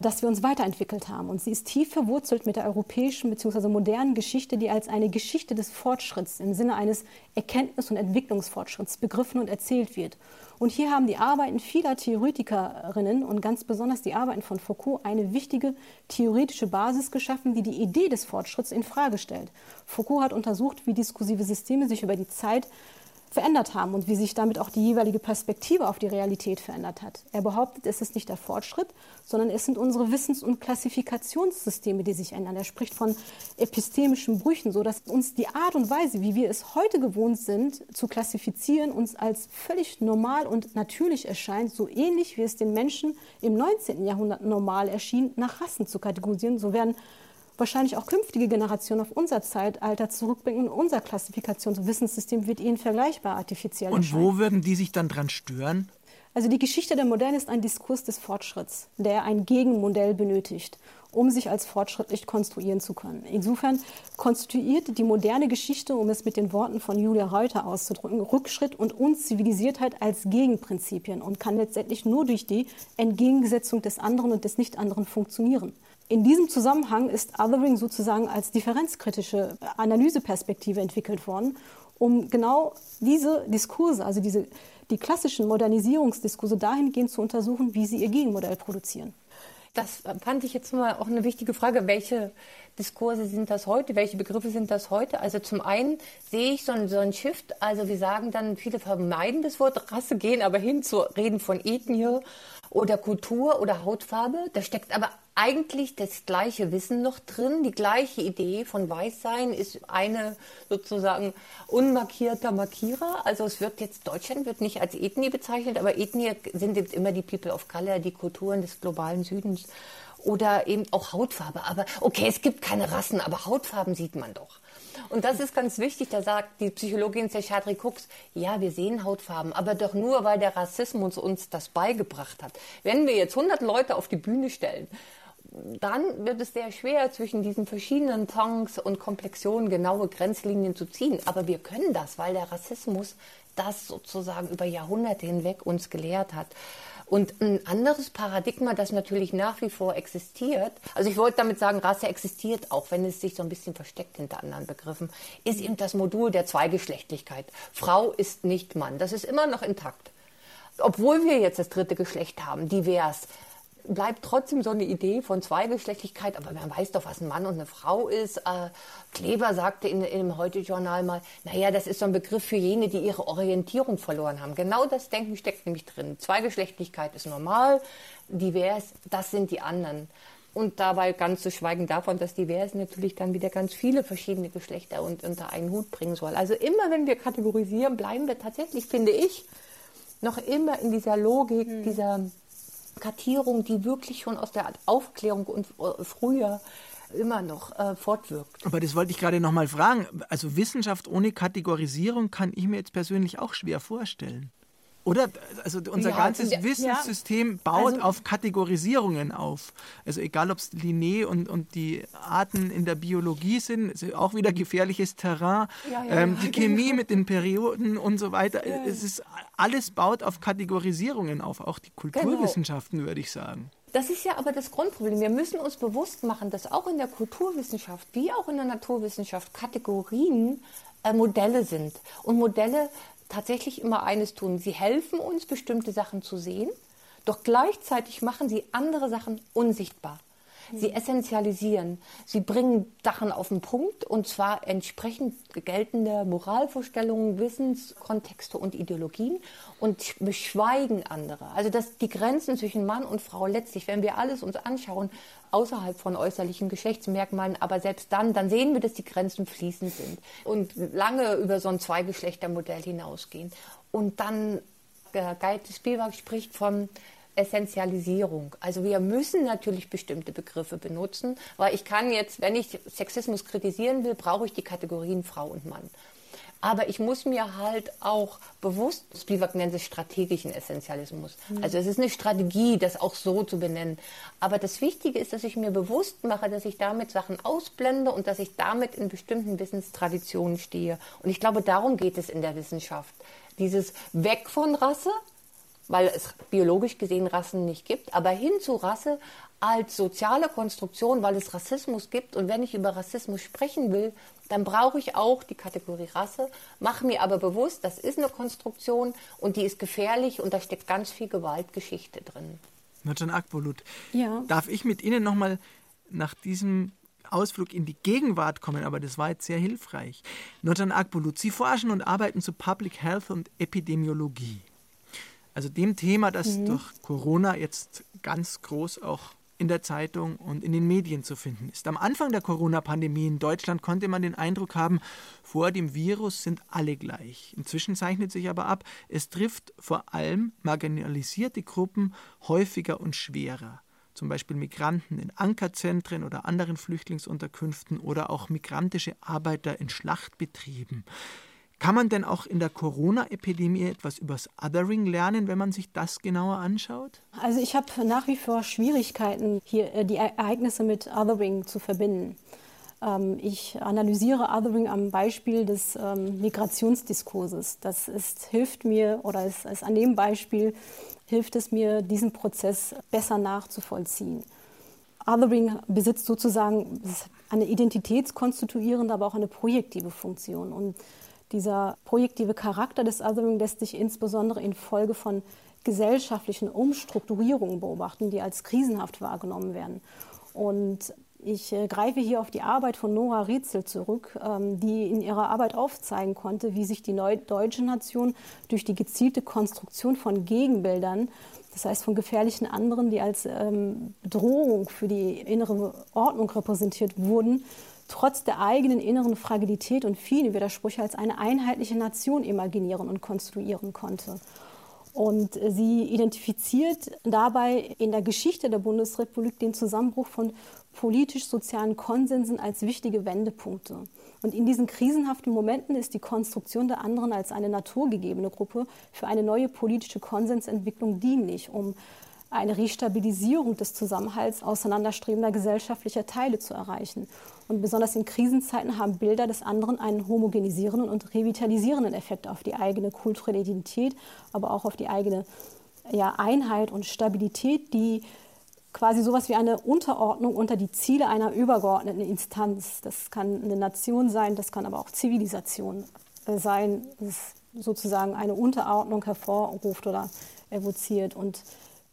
dass wir uns weiterentwickelt haben. Und sie ist tief verwurzelt mit der europäischen bzw. modernen Geschichte, die als eine Geschichte des Fortschritts im Sinne eines Erkenntnis- und Entwicklungsfortschritts begriffen und erzählt wird. Und hier haben die Arbeiten vieler Theoretikerinnen und ganz besonders die Arbeiten von Foucault eine wichtige theoretische Basis geschaffen, die die Idee des Fortschritts in Frage stellt. Foucault hat untersucht, wie diskursive Systeme sich über die Zeit verändert haben und wie sich damit auch die jeweilige Perspektive auf die Realität verändert hat. Er behauptet, es ist nicht der Fortschritt, sondern es sind unsere Wissens- und Klassifikationssysteme, die sich ändern. Er spricht von epistemischen Brüchen, so dass uns die Art und Weise, wie wir es heute gewohnt sind, zu klassifizieren, uns als völlig normal und natürlich erscheint, so ähnlich wie es den Menschen im 19. Jahrhundert normal erschien, nach Rassen zu kategorisieren. So werden wahrscheinlich auch künftige Generationen auf unser Zeitalter zurückbringen. Und unser Klassifikations- und Wissenssystem wird ihnen vergleichbar artifiziell Und erscheinen. wo würden die sich dann dran stören? Also die Geschichte der Moderne ist ein Diskurs des Fortschritts, der ein Gegenmodell benötigt, um sich als fortschrittlich konstruieren zu können. Insofern konstituiert die moderne Geschichte, um es mit den Worten von Julia Reuter auszudrücken, Rückschritt und Unzivilisiertheit als Gegenprinzipien und kann letztendlich nur durch die Entgegensetzung des anderen und des Nicht-anderen funktionieren. In diesem Zusammenhang ist Othering sozusagen als differenzkritische Analyseperspektive entwickelt worden, um genau diese Diskurse, also diese, die klassischen Modernisierungsdiskurse dahingehend zu untersuchen, wie sie ihr Gegenmodell produzieren. Das fand ich jetzt mal auch eine wichtige Frage. Welche Diskurse sind das heute? Welche Begriffe sind das heute? Also zum einen sehe ich so ein, so ein Shift. Also wir sagen dann, viele vermeiden das Wort Rasse, gehen aber hin zu reden von Ethnie oder Kultur oder Hautfarbe. Da steckt aber eigentlich das gleiche Wissen noch drin. Die gleiche Idee von Weißsein ist eine sozusagen unmarkierter Markierer. Also es wird jetzt, Deutschland wird nicht als Ethnie bezeichnet, aber Ethnie sind jetzt immer die People of Color, die Kulturen des globalen Südens. oder eben auch Hautfarbe. Aber okay, es gibt keine Rassen, aber Hautfarben sieht man doch. Und das ist ganz wichtig, da sagt die Psychologin Sechadri Cooks, ja, wir sehen Hautfarben, aber doch nur, weil der Rassismus uns das beigebracht hat. Wenn wir jetzt 100 Leute auf die Bühne stellen, dann wird es sehr schwer, zwischen diesen verschiedenen Tongs und Komplexionen genaue Grenzlinien zu ziehen. Aber wir können das, weil der Rassismus das sozusagen über Jahrhunderte hinweg uns gelehrt hat. Und ein anderes Paradigma, das natürlich nach wie vor existiert, also ich wollte damit sagen, Rasse existiert auch, wenn es sich so ein bisschen versteckt hinter anderen Begriffen, ist eben das Modul der Zweigeschlechtlichkeit. Frau ist nicht Mann. Das ist immer noch intakt. Obwohl wir jetzt das dritte Geschlecht haben, divers, bleibt trotzdem so eine Idee von Zweigeschlechtlichkeit, aber man weiß doch, was ein Mann und eine Frau ist. Äh, Kleber sagte in, dem Heute-Journal mal, naja, das ist so ein Begriff für jene, die ihre Orientierung verloren haben. Genau das Denken steckt nämlich drin. Zweigeschlechtlichkeit ist normal, divers, das sind die anderen. Und dabei ganz zu schweigen davon, dass divers natürlich dann wieder ganz viele verschiedene Geschlechter und, unter einen Hut bringen soll. Also immer, wenn wir kategorisieren, bleiben wir tatsächlich, finde ich, noch immer in dieser Logik, hm. dieser Kartierung, die wirklich schon aus der Aufklärung und äh, früher immer noch äh, fortwirkt. Aber das wollte ich gerade noch mal fragen. Also Wissenschaft ohne Kategorisierung kann ich mir jetzt persönlich auch schwer vorstellen. Oder? Also unser ja, ganzes ja, Wissenssystem baut also, auf Kategorisierungen auf. Also egal, ob es Linné und, und die Arten in der Biologie sind, ist auch wieder gefährliches Terrain. Ja, ähm, die Chemie mit den Perioden und so weiter. Es ist alles baut auf Kategorisierungen auf, auch die Kulturwissenschaften, genau. würde ich sagen. Das ist ja aber das Grundproblem. Wir müssen uns bewusst machen, dass auch in der Kulturwissenschaft wie auch in der Naturwissenschaft Kategorien äh, Modelle sind. Und Modelle tatsächlich immer eines tun. Sie helfen uns, bestimmte Sachen zu sehen, doch gleichzeitig machen sie andere Sachen unsichtbar. Sie essentialisieren. Sie bringen Sachen auf den Punkt und zwar entsprechend geltender Moralvorstellungen, Wissenskontexte und Ideologien und beschweigen andere. Also dass die Grenzen zwischen Mann und Frau letztlich, wenn wir alles uns anschauen, außerhalb von äußerlichen Geschlechtsmerkmalen, aber selbst dann, dann sehen wir, dass die Grenzen fließend sind und lange über so ein Zweigeschlechtermodell hinausgehen. Und dann, äh, Geit Spielwerk spricht von Essentialisierung. Also wir müssen natürlich bestimmte Begriffe benutzen, weil ich kann jetzt, wenn ich Sexismus kritisieren will, brauche ich die Kategorien Frau und Mann. Aber ich muss mir halt auch bewusst, Spivak nennt es strategischen Essentialismus. Mhm. Also es ist eine Strategie, das auch so zu benennen. Aber das Wichtige ist, dass ich mir bewusst mache, dass ich damit Sachen ausblende und dass ich damit in bestimmten Wissenstraditionen stehe. Und ich glaube, darum geht es in der Wissenschaft. Dieses Weg von Rasse, weil es biologisch gesehen Rassen nicht gibt, aber hin zu Rasse als soziale Konstruktion, weil es Rassismus gibt. Und wenn ich über Rassismus sprechen will, dann brauche ich auch die Kategorie Rasse, mache mir aber bewusst, das ist eine Konstruktion und die ist gefährlich und da steckt ganz viel Gewaltgeschichte drin. Nurcan Akbulut, ja. darf ich mit Ihnen nochmal nach diesem Ausflug in die Gegenwart kommen, aber das war jetzt sehr hilfreich. Nurcan Akbulut, Sie forschen und arbeiten zu Public Health und Epidemiologie. Also dem Thema, das mhm. durch Corona jetzt ganz groß auch in der Zeitung und in den Medien zu finden ist. Am Anfang der Corona-Pandemie in Deutschland konnte man den Eindruck haben, vor dem Virus sind alle gleich. Inzwischen zeichnet sich aber ab, es trifft vor allem marginalisierte Gruppen häufiger und schwerer. Zum Beispiel Migranten in Ankerzentren oder anderen Flüchtlingsunterkünften oder auch migrantische Arbeiter in Schlachtbetrieben. Kann man denn auch in der Corona-Epidemie etwas übers Othering lernen, wenn man sich das genauer anschaut? Also ich habe nach wie vor Schwierigkeiten, hier äh, die Ereignisse mit Othering zu verbinden. Ähm, ich analysiere Othering am Beispiel des ähm, Migrationsdiskurses. Das ist, hilft mir, oder ist, ist an dem Beispiel hilft es mir, diesen Prozess besser nachzuvollziehen. Othering besitzt sozusagen eine identitätskonstituierende, aber auch eine projektive Funktion. Und dieser projektive Charakter des Othering lässt sich insbesondere infolge von gesellschaftlichen Umstrukturierungen beobachten, die als krisenhaft wahrgenommen werden. Und ich äh, greife hier auf die Arbeit von Nora Rietzel zurück, ähm, die in ihrer Arbeit aufzeigen konnte, wie sich die deutsche Nation durch die gezielte Konstruktion von Gegenbildern, das heißt von gefährlichen anderen, die als ähm, Bedrohung für die innere Ordnung repräsentiert wurden, trotz der eigenen inneren Fragilität und vielen Widersprüche als eine einheitliche Nation imaginieren und konstruieren konnte. Und sie identifiziert dabei in der Geschichte der Bundesrepublik den Zusammenbruch von politisch-sozialen Konsensen als wichtige Wendepunkte. Und in diesen krisenhaften Momenten ist die Konstruktion der anderen als eine naturgegebene Gruppe für eine neue politische Konsensentwicklung dienlich, um eine Restabilisierung des Zusammenhalts auseinanderstrebender gesellschaftlicher Teile zu erreichen. Und besonders in Krisenzeiten haben Bilder des anderen einen homogenisierenden und revitalisierenden Effekt auf die eigene kulturelle Identität, aber auch auf die eigene ja, Einheit und Stabilität, die quasi sowas wie eine Unterordnung unter die Ziele einer übergeordneten Instanz. Das kann eine Nation sein, das kann aber auch Zivilisation äh, sein, das sozusagen eine Unterordnung hervorruft oder evoziert. Und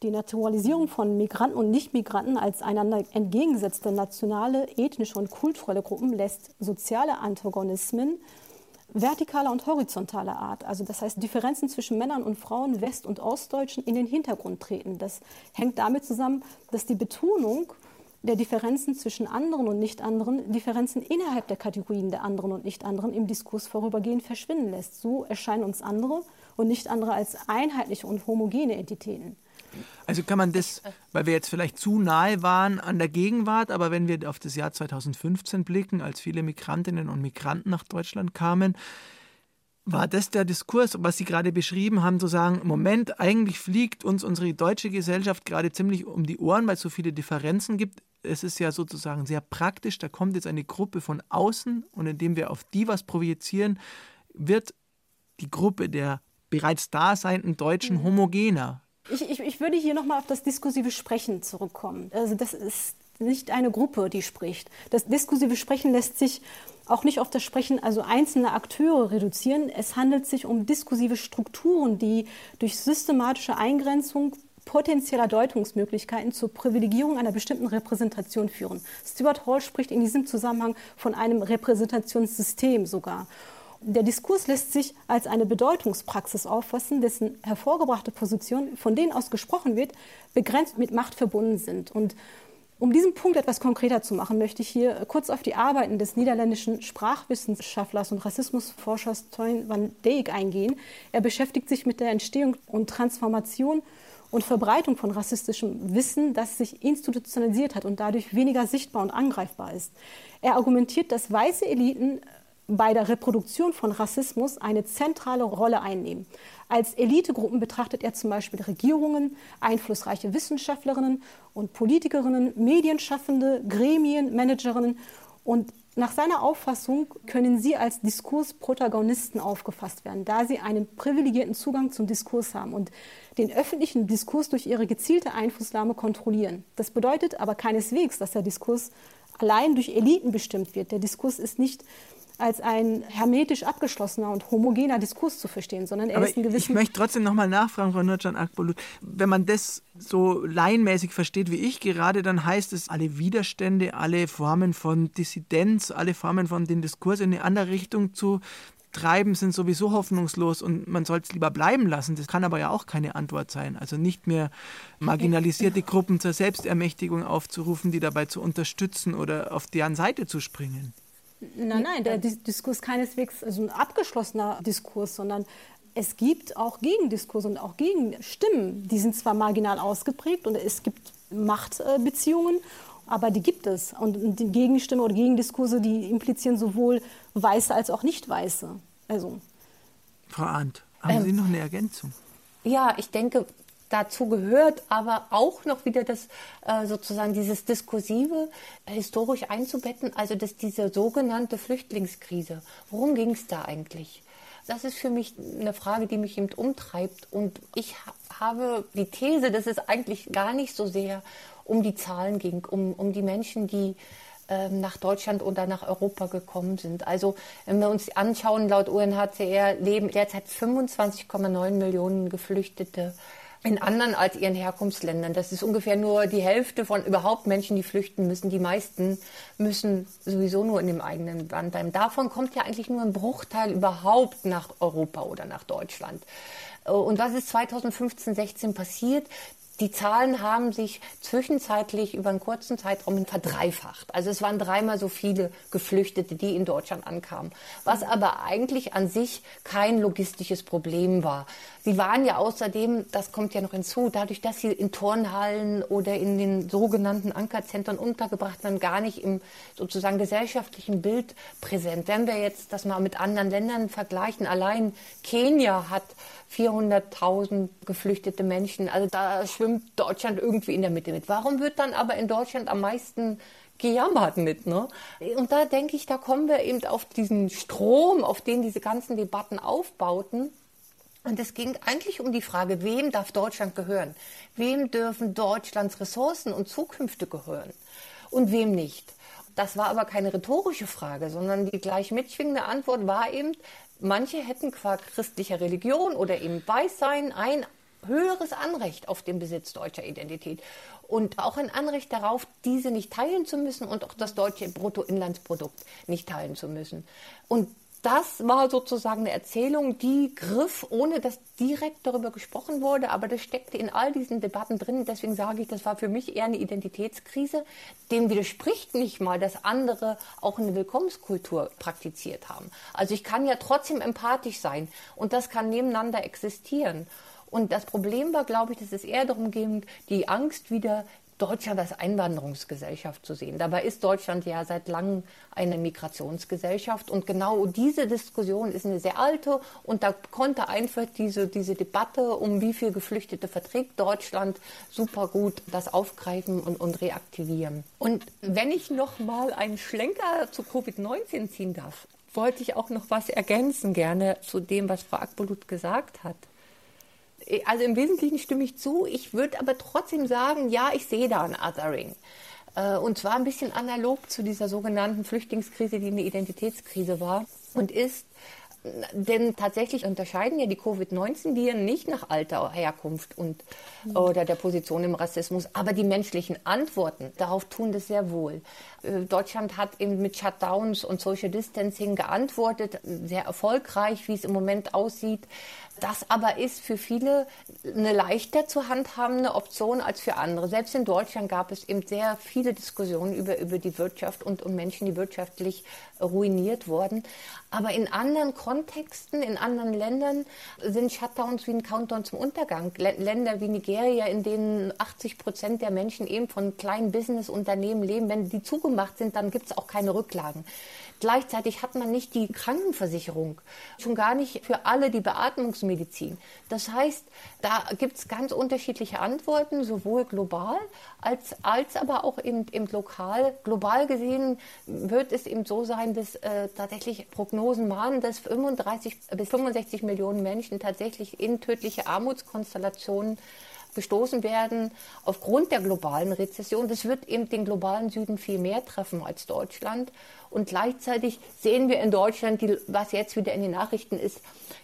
die Naturalisierung von Migranten und Nichtmigranten als einander entgegengesetzte nationale, ethnische und kulturelle Gruppen lässt soziale Antagonismen vertikaler und horizontaler Art. Also das heißt Differenzen zwischen Männern und Frauen, West- und Ostdeutschen in den Hintergrund treten. Das hängt damit zusammen, dass die Betonung der Differenzen zwischen anderen und Nicht-Anderen, Differenzen innerhalb der Kategorien der anderen und Nicht-Anderen im Diskurs vorübergehend verschwinden lässt. So erscheinen uns andere und Nicht-Andere als einheitliche und homogene Entitäten. Also kann man das, weil wir jetzt vielleicht zu nahe waren an der Gegenwart, aber wenn wir auf das Jahr 2015 blicken, als viele Migrantinnen und Migranten nach Deutschland kamen, war das der Diskurs, was Sie gerade beschrieben haben, zu sagen, Moment, eigentlich fliegt uns unsere deutsche Gesellschaft gerade ziemlich um die Ohren, weil es so viele Differenzen gibt. Es ist ja sozusagen sehr praktisch, da kommt jetzt eine Gruppe von außen und indem wir auf die was projizieren, wird die Gruppe der bereits daseinenden Deutschen mhm. homogener. Ich, ich, ich würde hier nochmal auf das diskursive Sprechen zurückkommen. Also das ist nicht eine Gruppe, die spricht. Das diskursive Sprechen lässt sich auch nicht auf das Sprechen also einzelner Akteure reduzieren. Es handelt sich um diskursive Strukturen, die durch systematische Eingrenzung potenzieller Deutungsmöglichkeiten zur Privilegierung einer bestimmten Repräsentation führen. Stuart Hall spricht in diesem Zusammenhang von einem Repräsentationssystem sogar. Der Diskurs lässt sich als eine Bedeutungspraxis auffassen, dessen hervorgebrachte Positionen, von denen aus gesprochen wird, begrenzt mit Macht verbunden sind. Und um diesen Punkt etwas konkreter zu machen, möchte ich hier kurz auf die Arbeiten des niederländischen Sprachwissenschaftlers und Rassismusforschers Toyn van Dijk eingehen. Er beschäftigt sich mit der Entstehung und Transformation und Verbreitung von rassistischem Wissen, das sich institutionalisiert hat und dadurch weniger sichtbar und angreifbar ist. Er argumentiert, dass weiße Eliten bei der Reproduktion von Rassismus eine zentrale Rolle einnehmen. Als Elitegruppen betrachtet er zum Beispiel Regierungen, einflussreiche Wissenschaftlerinnen und Politikerinnen, Medienschaffende, Gremien, Managerinnen und nach seiner Auffassung können sie als Diskursprotagonisten aufgefasst werden, da sie einen privilegierten Zugang zum Diskurs haben und den öffentlichen Diskurs durch ihre gezielte Einflussnahme kontrollieren. Das bedeutet aber keineswegs, dass der Diskurs allein durch Eliten bestimmt wird. Der Diskurs ist nicht als ein hermetisch abgeschlossener und homogener Diskurs zu verstehen, sondern er Aber ist ein gewisser. Ich möchte trotzdem nochmal nachfragen, Frau Nurcan Akbulut. Wenn man das so laienmäßig versteht wie ich gerade, dann heißt es, alle Widerstände, alle Formen von Dissidenz, alle Formen von den Diskurs in eine andere Richtung zu treiben, sind sowieso hoffnungslos und man soll es lieber bleiben lassen. Das kann aber ja auch keine Antwort sein. Also nicht mehr marginalisierte Gruppen zur Selbstermächtigung aufzurufen, die dabei zu unterstützen oder auf deren Seite zu springen. Nein, nein, der Diskurs keineswegs also ein abgeschlossener Diskurs, sondern es gibt auch Gegendiskurse und auch Gegenstimmen. Die sind zwar marginal ausgeprägt und es gibt Machtbeziehungen, aber die gibt es. Und die Gegenstimme oder Gegendiskurse, die implizieren sowohl Weiße als auch Nicht-Weiße. Also. Frau Arndt, haben ähm, Sie noch eine Ergänzung? Ja, ich denke, dazu gehört aber auch noch wieder das äh, sozusagen dieses Diskursive äh, historisch einzubetten, also dass diese sogenannte Flüchtlingskrise, worum ging es da eigentlich? Das ist für mich eine Frage, die mich eben umtreibt. Und ich ha habe die These, dass es eigentlich gar nicht so sehr um die Zahlen ging, um, um die Menschen, die ähm, nach Deutschland oder nach Europa gekommen sind. Also wenn wir uns anschauen, laut UNHCR leben derzeit 25,9 Millionen Geflüchtete in anderen als ihren Herkunftsländern. Das ist ungefähr nur die Hälfte von überhaupt Menschen, die flüchten müssen. Die meisten müssen sowieso nur in dem eigenen Land bleiben. Davon kommt ja eigentlich nur ein Bruchteil überhaupt nach Europa oder nach Deutschland. Und was ist 2015, 16 passiert? Die Zahlen haben sich zwischenzeitlich über einen kurzen Zeitraum verdreifacht. Also es waren dreimal so viele Geflüchtete, die in Deutschland ankamen. Was aber eigentlich an sich kein logistisches Problem war. Sie waren ja außerdem, das kommt ja noch hinzu, dadurch, dass sie in Turnhallen oder in den sogenannten Ankerzentren untergebracht waren, gar nicht im sozusagen gesellschaftlichen Bild präsent. Wenn wir jetzt das mal mit anderen Ländern vergleichen, allein Kenia hat 400.000 geflüchtete Menschen. Also da schwimmt Deutschland irgendwie in der Mitte mit. Warum wird dann aber in Deutschland am meisten gejammert mit, ne? Und da denke ich, da kommen wir eben auf diesen Strom, auf den diese ganzen Debatten aufbauten. Und es ging eigentlich um die Frage, wem darf Deutschland gehören? Wem dürfen Deutschlands Ressourcen und Zukünfte gehören? Und wem nicht? Das war aber keine rhetorische Frage, sondern die gleich mitschwingende Antwort war eben, manche hätten qua christlicher Religion oder eben Weißsein ein höheres Anrecht auf den Besitz deutscher Identität und auch ein Anrecht darauf, diese nicht teilen zu müssen und auch das deutsche Bruttoinlandsprodukt nicht teilen zu müssen. Und das war sozusagen eine Erzählung, die griff, ohne dass direkt darüber gesprochen wurde, aber das steckte in all diesen Debatten drin. Deswegen sage ich, das war für mich eher eine Identitätskrise. Dem widerspricht nicht mal, dass andere auch eine Willkommenskultur praktiziert haben. Also ich kann ja trotzdem empathisch sein und das kann nebeneinander existieren. Und das Problem war, glaube ich, dass es eher darum ging, die Angst wieder Deutschland als Einwanderungsgesellschaft zu sehen. Dabei ist Deutschland ja seit langem eine Migrationsgesellschaft und genau diese Diskussion ist eine sehr alte und da konnte einfach diese, diese Debatte um wie viel Geflüchtete verträgt Deutschland super gut das aufgreifen und, und reaktivieren. Und wenn ich noch mal einen Schlenker zu Covid-19 ziehen darf, wollte ich auch noch was ergänzen gerne zu dem, was Frau Akbulut gesagt hat also im Wesentlichen stimme ich zu. Ich würde aber trotzdem sagen, ja, ich sehe da ein Othering. Äh, und zwar ein bisschen analog zu dieser sogenannten Flüchtlingskrise, die eine Identitätskrise war und ist. Denn tatsächlich unterscheiden ja die Covid-19-Viren nicht nach Alter, Herkunft und mhm. oder der Position im Rassismus, aber die menschlichen Antworten darauf tun das sehr wohl. Äh, Deutschland hat eben mit Shutdowns und Social Distancing geantwortet, sehr erfolgreich, wie es im Moment aussieht. Das aber ist für viele eine leichter zu handhabende Option als für andere. Selbst in Deutschland gab es eben sehr viele Diskussionen über, über die Wirtschaft und um Menschen, die wirtschaftlich ruiniert wurden. Aber in anderen Kontexten, in anderen Ländern sind Shutdowns wie ein Countdown zum Untergang. Länder wie Nigeria, in denen 80 Prozent der Menschen eben von kleinen Businessunternehmen leben, wenn die zugemacht sind, dann gibt es auch keine Rücklagen. Gleichzeitig hat man nicht die Krankenversicherung, schon gar nicht für alle die Beatmungsmedizin. Das heißt, da gibt es ganz unterschiedliche Antworten, sowohl global als, als aber auch eben, eben lokal. Global gesehen wird es eben so sein, dass äh, tatsächlich Prognosen mahnen, dass 35 bis 65 Millionen Menschen tatsächlich in tödliche Armutskonstellationen gestoßen werden aufgrund der globalen Rezession. Das wird eben den globalen Süden viel mehr treffen als Deutschland. Und gleichzeitig sehen wir in Deutschland, die, was jetzt wieder in den Nachrichten ist,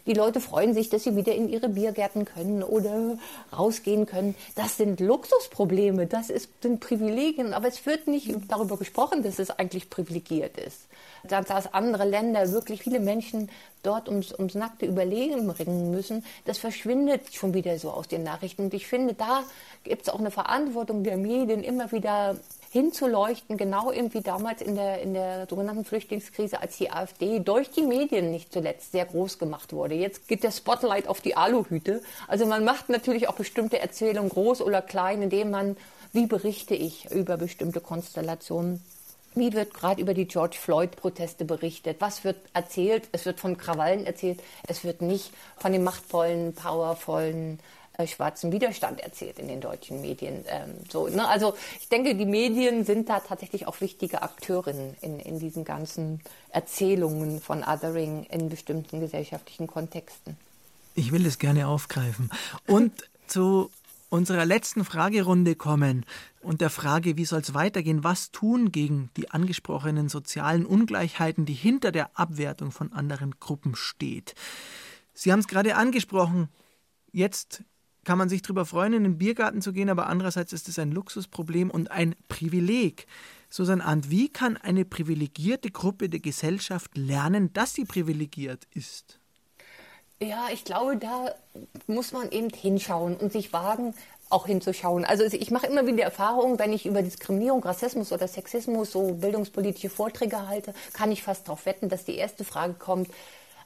die Leute freuen sich, dass sie wieder in ihre Biergärten können oder rausgehen können. Das sind Luxusprobleme, das ist, sind Privilegien, aber es wird nicht darüber gesprochen, dass es eigentlich privilegiert ist. Dass andere Länder wirklich viele Menschen dort ums, ums nackte Überlegen bringen müssen, das verschwindet schon wieder so aus den Nachrichten. Und ich finde, da gibt es auch eine Verantwortung der Medien, immer wieder hinzuleuchten, genau eben wie damals in der, in der sogenannten Flüchtlingskrise, als die AfD durch die Medien nicht zuletzt sehr groß gemacht wurde. Jetzt geht der Spotlight auf die Aluhüte. Also man macht natürlich auch bestimmte Erzählungen groß oder klein, indem man, wie berichte ich über bestimmte Konstellationen? Wie wird gerade über die George Floyd-Proteste berichtet? Was wird erzählt? Es wird von Krawallen erzählt. Es wird nicht von dem machtvollen, powervollen äh, schwarzen Widerstand erzählt in den deutschen Medien. Ähm, so, ne? Also ich denke, die Medien sind da tatsächlich auch wichtige Akteurinnen in, in diesen ganzen Erzählungen von Othering in bestimmten gesellschaftlichen Kontexten. Ich will das gerne aufgreifen. Und zu unserer letzten Fragerunde kommen und der Frage, wie soll es weitergehen, was tun gegen die angesprochenen sozialen Ungleichheiten, die hinter der Abwertung von anderen Gruppen steht. Sie haben es gerade angesprochen, jetzt kann man sich darüber freuen, in den Biergarten zu gehen, aber andererseits ist es ein Luxusproblem und ein Privileg. Susanne Arndt, wie kann eine privilegierte Gruppe der Gesellschaft lernen, dass sie privilegiert ist? Ja, ich glaube, da muss man eben hinschauen und sich wagen, auch hinzuschauen. Also ich mache immer wieder Erfahrungen, wenn ich über Diskriminierung, Rassismus oder Sexismus so bildungspolitische Vorträge halte, kann ich fast darauf wetten, dass die erste Frage kommt,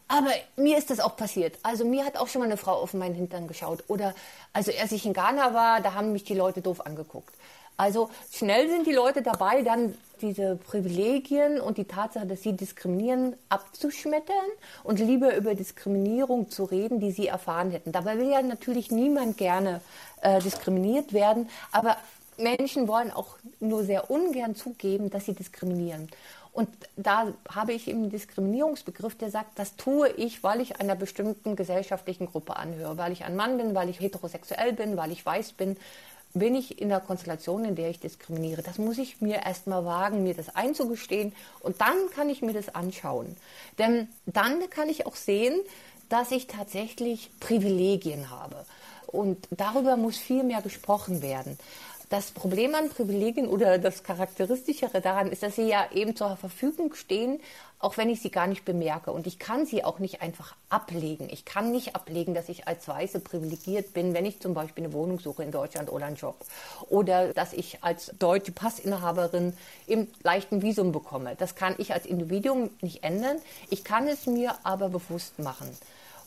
aber mir ist das auch passiert. Also mir hat auch schon mal eine Frau auf meinen Hintern geschaut. Oder also als ich in Ghana war, da haben mich die Leute doof angeguckt. Also schnell sind die Leute dabei, dann diese Privilegien und die Tatsache, dass sie diskriminieren, abzuschmettern und lieber über Diskriminierung zu reden, die sie erfahren hätten. Dabei will ja natürlich niemand gerne äh, diskriminiert werden, aber Menschen wollen auch nur sehr ungern zugeben, dass sie diskriminieren. Und da habe ich eben einen Diskriminierungsbegriff, der sagt, das tue ich, weil ich einer bestimmten gesellschaftlichen Gruppe anhöre, weil ich ein Mann bin, weil ich heterosexuell bin, weil ich weiß bin, bin ich in der Konstellation, in der ich diskriminiere. Das muss ich mir erstmal wagen, mir das einzugestehen und dann kann ich mir das anschauen. Denn dann kann ich auch sehen, dass ich tatsächlich Privilegien habe. Und darüber muss viel mehr gesprochen werden. Das Problem an Privilegien oder das Charakteristischere daran ist, dass sie ja eben zur Verfügung stehen, auch wenn ich sie gar nicht bemerke. Und ich kann sie auch nicht einfach ablegen. Ich kann nicht ablegen, dass ich als Weiße privilegiert bin, wenn ich zum Beispiel eine Wohnung suche in Deutschland oder einen Job. Oder dass ich als deutsche Passinhaberin eben leichten Visum bekomme. Das kann ich als Individuum nicht ändern. Ich kann es mir aber bewusst machen.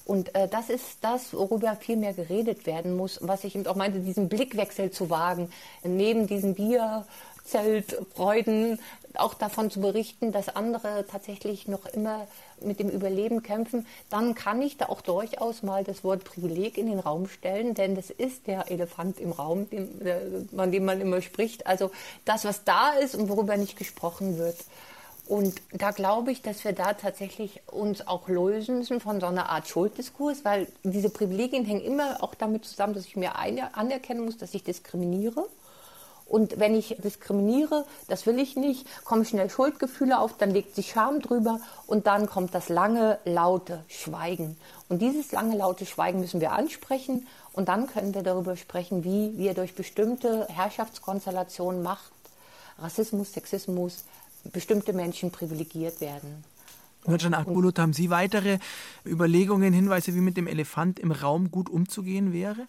Und äh, das ist das, worüber viel mehr geredet werden muss, was ich eben auch meinte, diesen Blickwechsel zu wagen, neben diesen Bierzeltfreuden auch davon zu berichten, dass andere tatsächlich noch immer mit dem Überleben kämpfen, dann kann ich da auch durchaus mal das Wort Privileg in den Raum stellen, denn das ist der Elefant im Raum, dem, äh, von dem man immer spricht. Also das, was da ist und worüber nicht gesprochen wird. Und da glaube ich, dass wir da tatsächlich uns auch lösen müssen von so einer Art Schulddiskurs, weil diese Privilegien hängen immer auch damit zusammen, dass ich mir anerkennen muss, dass ich diskriminiere. Und wenn ich diskriminiere, das will ich nicht, kommen schnell Schuldgefühle auf, dann legt sich Scham drüber und dann kommt das lange, laute Schweigen. Und dieses lange, laute Schweigen müssen wir ansprechen und dann können wir darüber sprechen, wie wir durch bestimmte Herrschaftskonstellationen, Macht, Rassismus, Sexismus, bestimmte Menschen privilegiert werden. Nurcan Akbulut, haben Sie weitere Überlegungen, Hinweise, wie mit dem Elefant im Raum gut umzugehen wäre?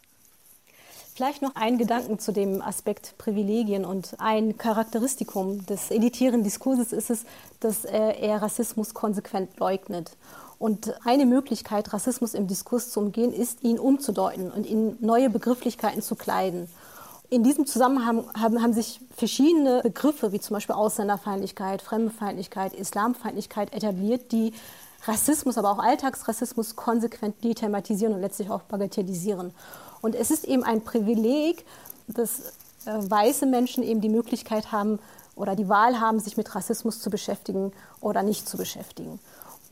Vielleicht noch ein Gedanken zu dem Aspekt Privilegien und ein Charakteristikum des elitären Diskurses ist es, dass er Rassismus konsequent leugnet. Und eine Möglichkeit, Rassismus im Diskurs zu umgehen, ist, ihn umzudeuten und in neue Begrifflichkeiten zu kleiden. In diesem Zusammenhang haben, haben sich verschiedene Begriffe, wie zum Beispiel Ausländerfeindlichkeit, Fremdenfeindlichkeit, Islamfeindlichkeit etabliert, die Rassismus, aber auch Alltagsrassismus konsequent dethematisieren und letztlich auch bagatellisieren. Und es ist eben ein Privileg, dass äh, weiße Menschen eben die Möglichkeit haben oder die Wahl haben, sich mit Rassismus zu beschäftigen oder nicht zu beschäftigen.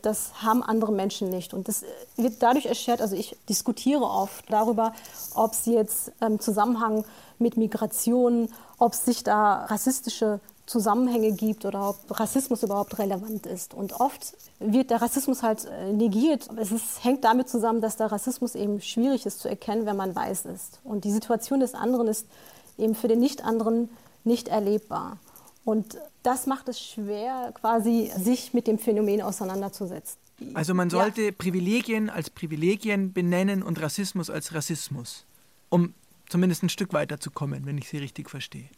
Das haben andere Menschen nicht. Und das wird dadurch erschwert, also ich diskutiere oft darüber, ob es jetzt im ähm, Zusammenhang mit Migration, ob es sich da rassistische Zusammenhänge gibt oder ob Rassismus überhaupt relevant ist. Und oft wird der Rassismus halt äh, negiert. Es ist, hängt damit zusammen, dass der Rassismus eben schwierig ist zu erkennen, wenn man weiß ist. Und die Situation des anderen ist eben für den Nicht-Anderen nicht erlebbar. Und das macht es schwer, quasi sich mit dem Phänomen auseinanderzusetzen. Also man sollte ja. Privilegien als Privilegien benennen und Rassismus als Rassismus, um zumindest ein Stück weiterzukommen, wenn ich Sie richtig verstehe.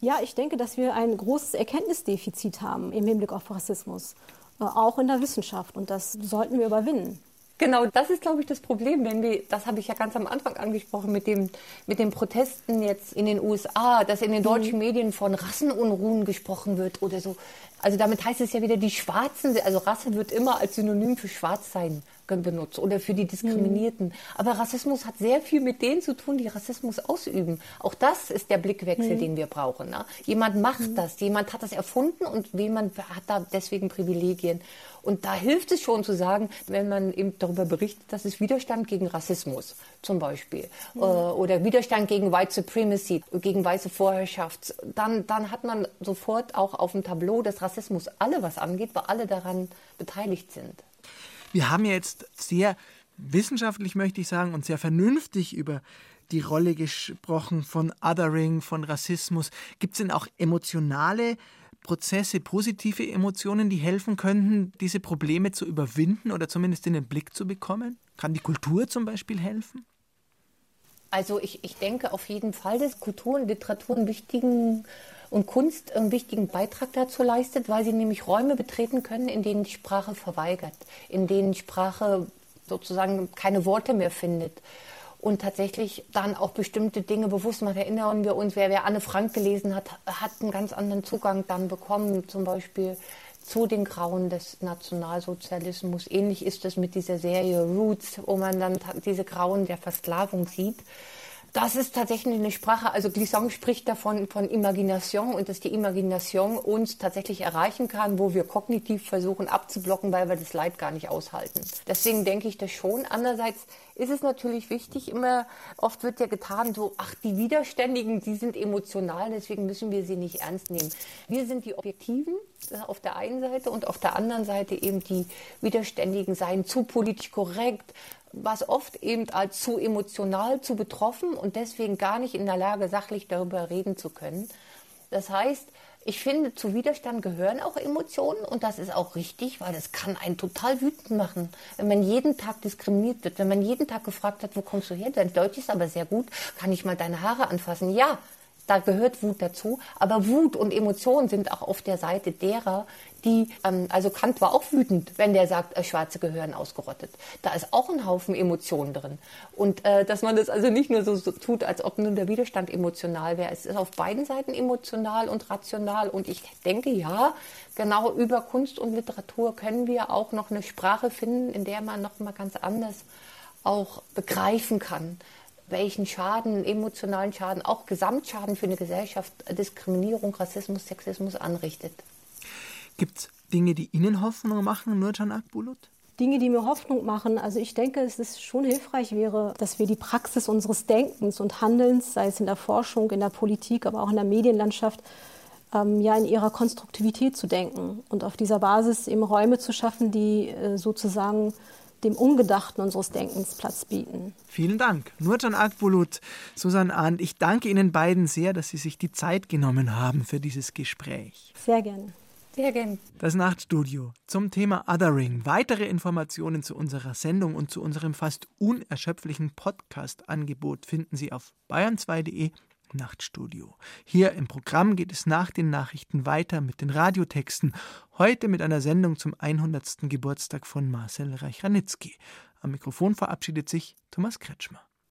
Ja, ich denke, dass wir ein großes Erkenntnisdefizit haben im Hinblick auf Rassismus, äh, auch in der Wissenschaft. Und das sollten wir überwinden. Genau, das ist, glaube ich, das Problem, wenn wir, das habe ich ja ganz am Anfang angesprochen, mit, dem, mit den Protesten jetzt in den USA, dass in den deutschen mhm. Medien von Rassenunruhen gesprochen wird oder so. Also damit heißt es ja wieder, die Schwarzen, also Rasse wird immer als Synonym für Schwarzsein benutzt oder für die Diskriminierten. Mhm. Aber Rassismus hat sehr viel mit denen zu tun, die Rassismus ausüben. Auch das ist der Blickwechsel, mhm. den wir brauchen. Ne? Jemand macht mhm. das, jemand hat das erfunden und jemand hat da deswegen Privilegien. Und da hilft es schon zu sagen, wenn man eben darüber berichtet, dass es Widerstand gegen Rassismus zum Beispiel mhm. äh, oder Widerstand gegen White Supremacy, gegen weiße Vorherrschaft, dann, dann hat man sofort auch auf dem Tableau, dass Rassismus alle was angeht, weil alle daran beteiligt sind. Wir haben jetzt sehr wissenschaftlich, möchte ich sagen, und sehr vernünftig über die Rolle gesprochen von Othering, von Rassismus. Gibt es denn auch emotionale Prozesse, positive Emotionen, die helfen könnten, diese Probleme zu überwinden oder zumindest in den Blick zu bekommen? Kann die Kultur zum Beispiel helfen? Also ich, ich denke auf jeden Fall, dass Kultur und Literatur einen wichtigen und Kunst einen wichtigen Beitrag dazu leistet, weil sie nämlich Räume betreten können, in denen Sprache verweigert, in denen Sprache sozusagen keine Worte mehr findet und tatsächlich dann auch bestimmte Dinge bewusst macht. Erinnern wir uns, wer, wer Anne Frank gelesen hat, hat einen ganz anderen Zugang dann bekommen, zum Beispiel zu den Grauen des Nationalsozialismus. Ähnlich ist es mit dieser Serie Roots, wo man dann diese Grauen der Versklavung sieht. Das ist tatsächlich eine Sprache, also Glissant spricht davon von Imagination und dass die Imagination uns tatsächlich erreichen kann, wo wir kognitiv versuchen abzublocken, weil wir das Leid gar nicht aushalten. Deswegen denke ich das schon. Andererseits ist es natürlich wichtig, immer, oft wird ja getan so, ach, die Widerständigen, die sind emotional, deswegen müssen wir sie nicht ernst nehmen. Wir sind die Objektiven äh, auf der einen Seite und auf der anderen Seite eben die Widerständigen, seien zu politisch korrekt, was oft eben als zu emotional, zu betroffen und deswegen gar nicht in der Lage, sachlich darüber reden zu können. Das heißt, ich finde, zu Widerstand gehören auch Emotionen und das ist auch richtig, weil das kann einen total wütend machen, wenn man jeden Tag diskriminiert wird, wenn man jeden Tag gefragt hat, wo kommst du her? Dein Deutsch ist aber sehr gut, kann ich mal deine Haare anfassen? Ja, da gehört Wut dazu, aber Wut und Emotionen sind auch auf der Seite derer, die, ähm, also Kant war auch wütend, wenn der sagt, äh, Schwarze gehören ausgerottet. Da ist auch ein Haufen Emotionen drin. Und äh, dass man das also nicht nur so, so tut, als ob nur der Widerstand emotional wäre. Es ist auf beiden Seiten emotional und rational. Und ich denke, ja, genau über Kunst und Literatur können wir auch noch eine Sprache finden, in der man noch mal ganz anders auch begreifen kann, welchen Schaden, emotionalen Schaden, auch Gesamtschaden für eine Gesellschaft Diskriminierung, Rassismus, Sexismus anrichtet. Gibt es Dinge, die Ihnen Hoffnung machen, Nurcan Akbulut? Dinge, die mir Hoffnung machen. Also ich denke, es ist schon hilfreich wäre, dass wir die Praxis unseres Denkens und Handelns, sei es in der Forschung, in der Politik, aber auch in der Medienlandschaft, ähm, ja in ihrer Konstruktivität zu denken und auf dieser Basis eben Räume zu schaffen, die äh, sozusagen dem Ungedachten unseres Denkens Platz bieten. Vielen Dank. Nurcan Akbulut, Susanne Arndt, ich danke Ihnen beiden sehr, dass Sie sich die Zeit genommen haben für dieses Gespräch. Sehr gerne. Sehr gerne. Das Nachtstudio zum Thema Othering. Weitere Informationen zu unserer Sendung und zu unserem fast unerschöpflichen Podcast-Angebot finden Sie auf bayern2.de Nachtstudio. Hier im Programm geht es nach den Nachrichten weiter mit den Radiotexten. Heute mit einer Sendung zum 100. Geburtstag von Marcel Reich-Ranitzky. Am Mikrofon verabschiedet sich Thomas Kretschmer.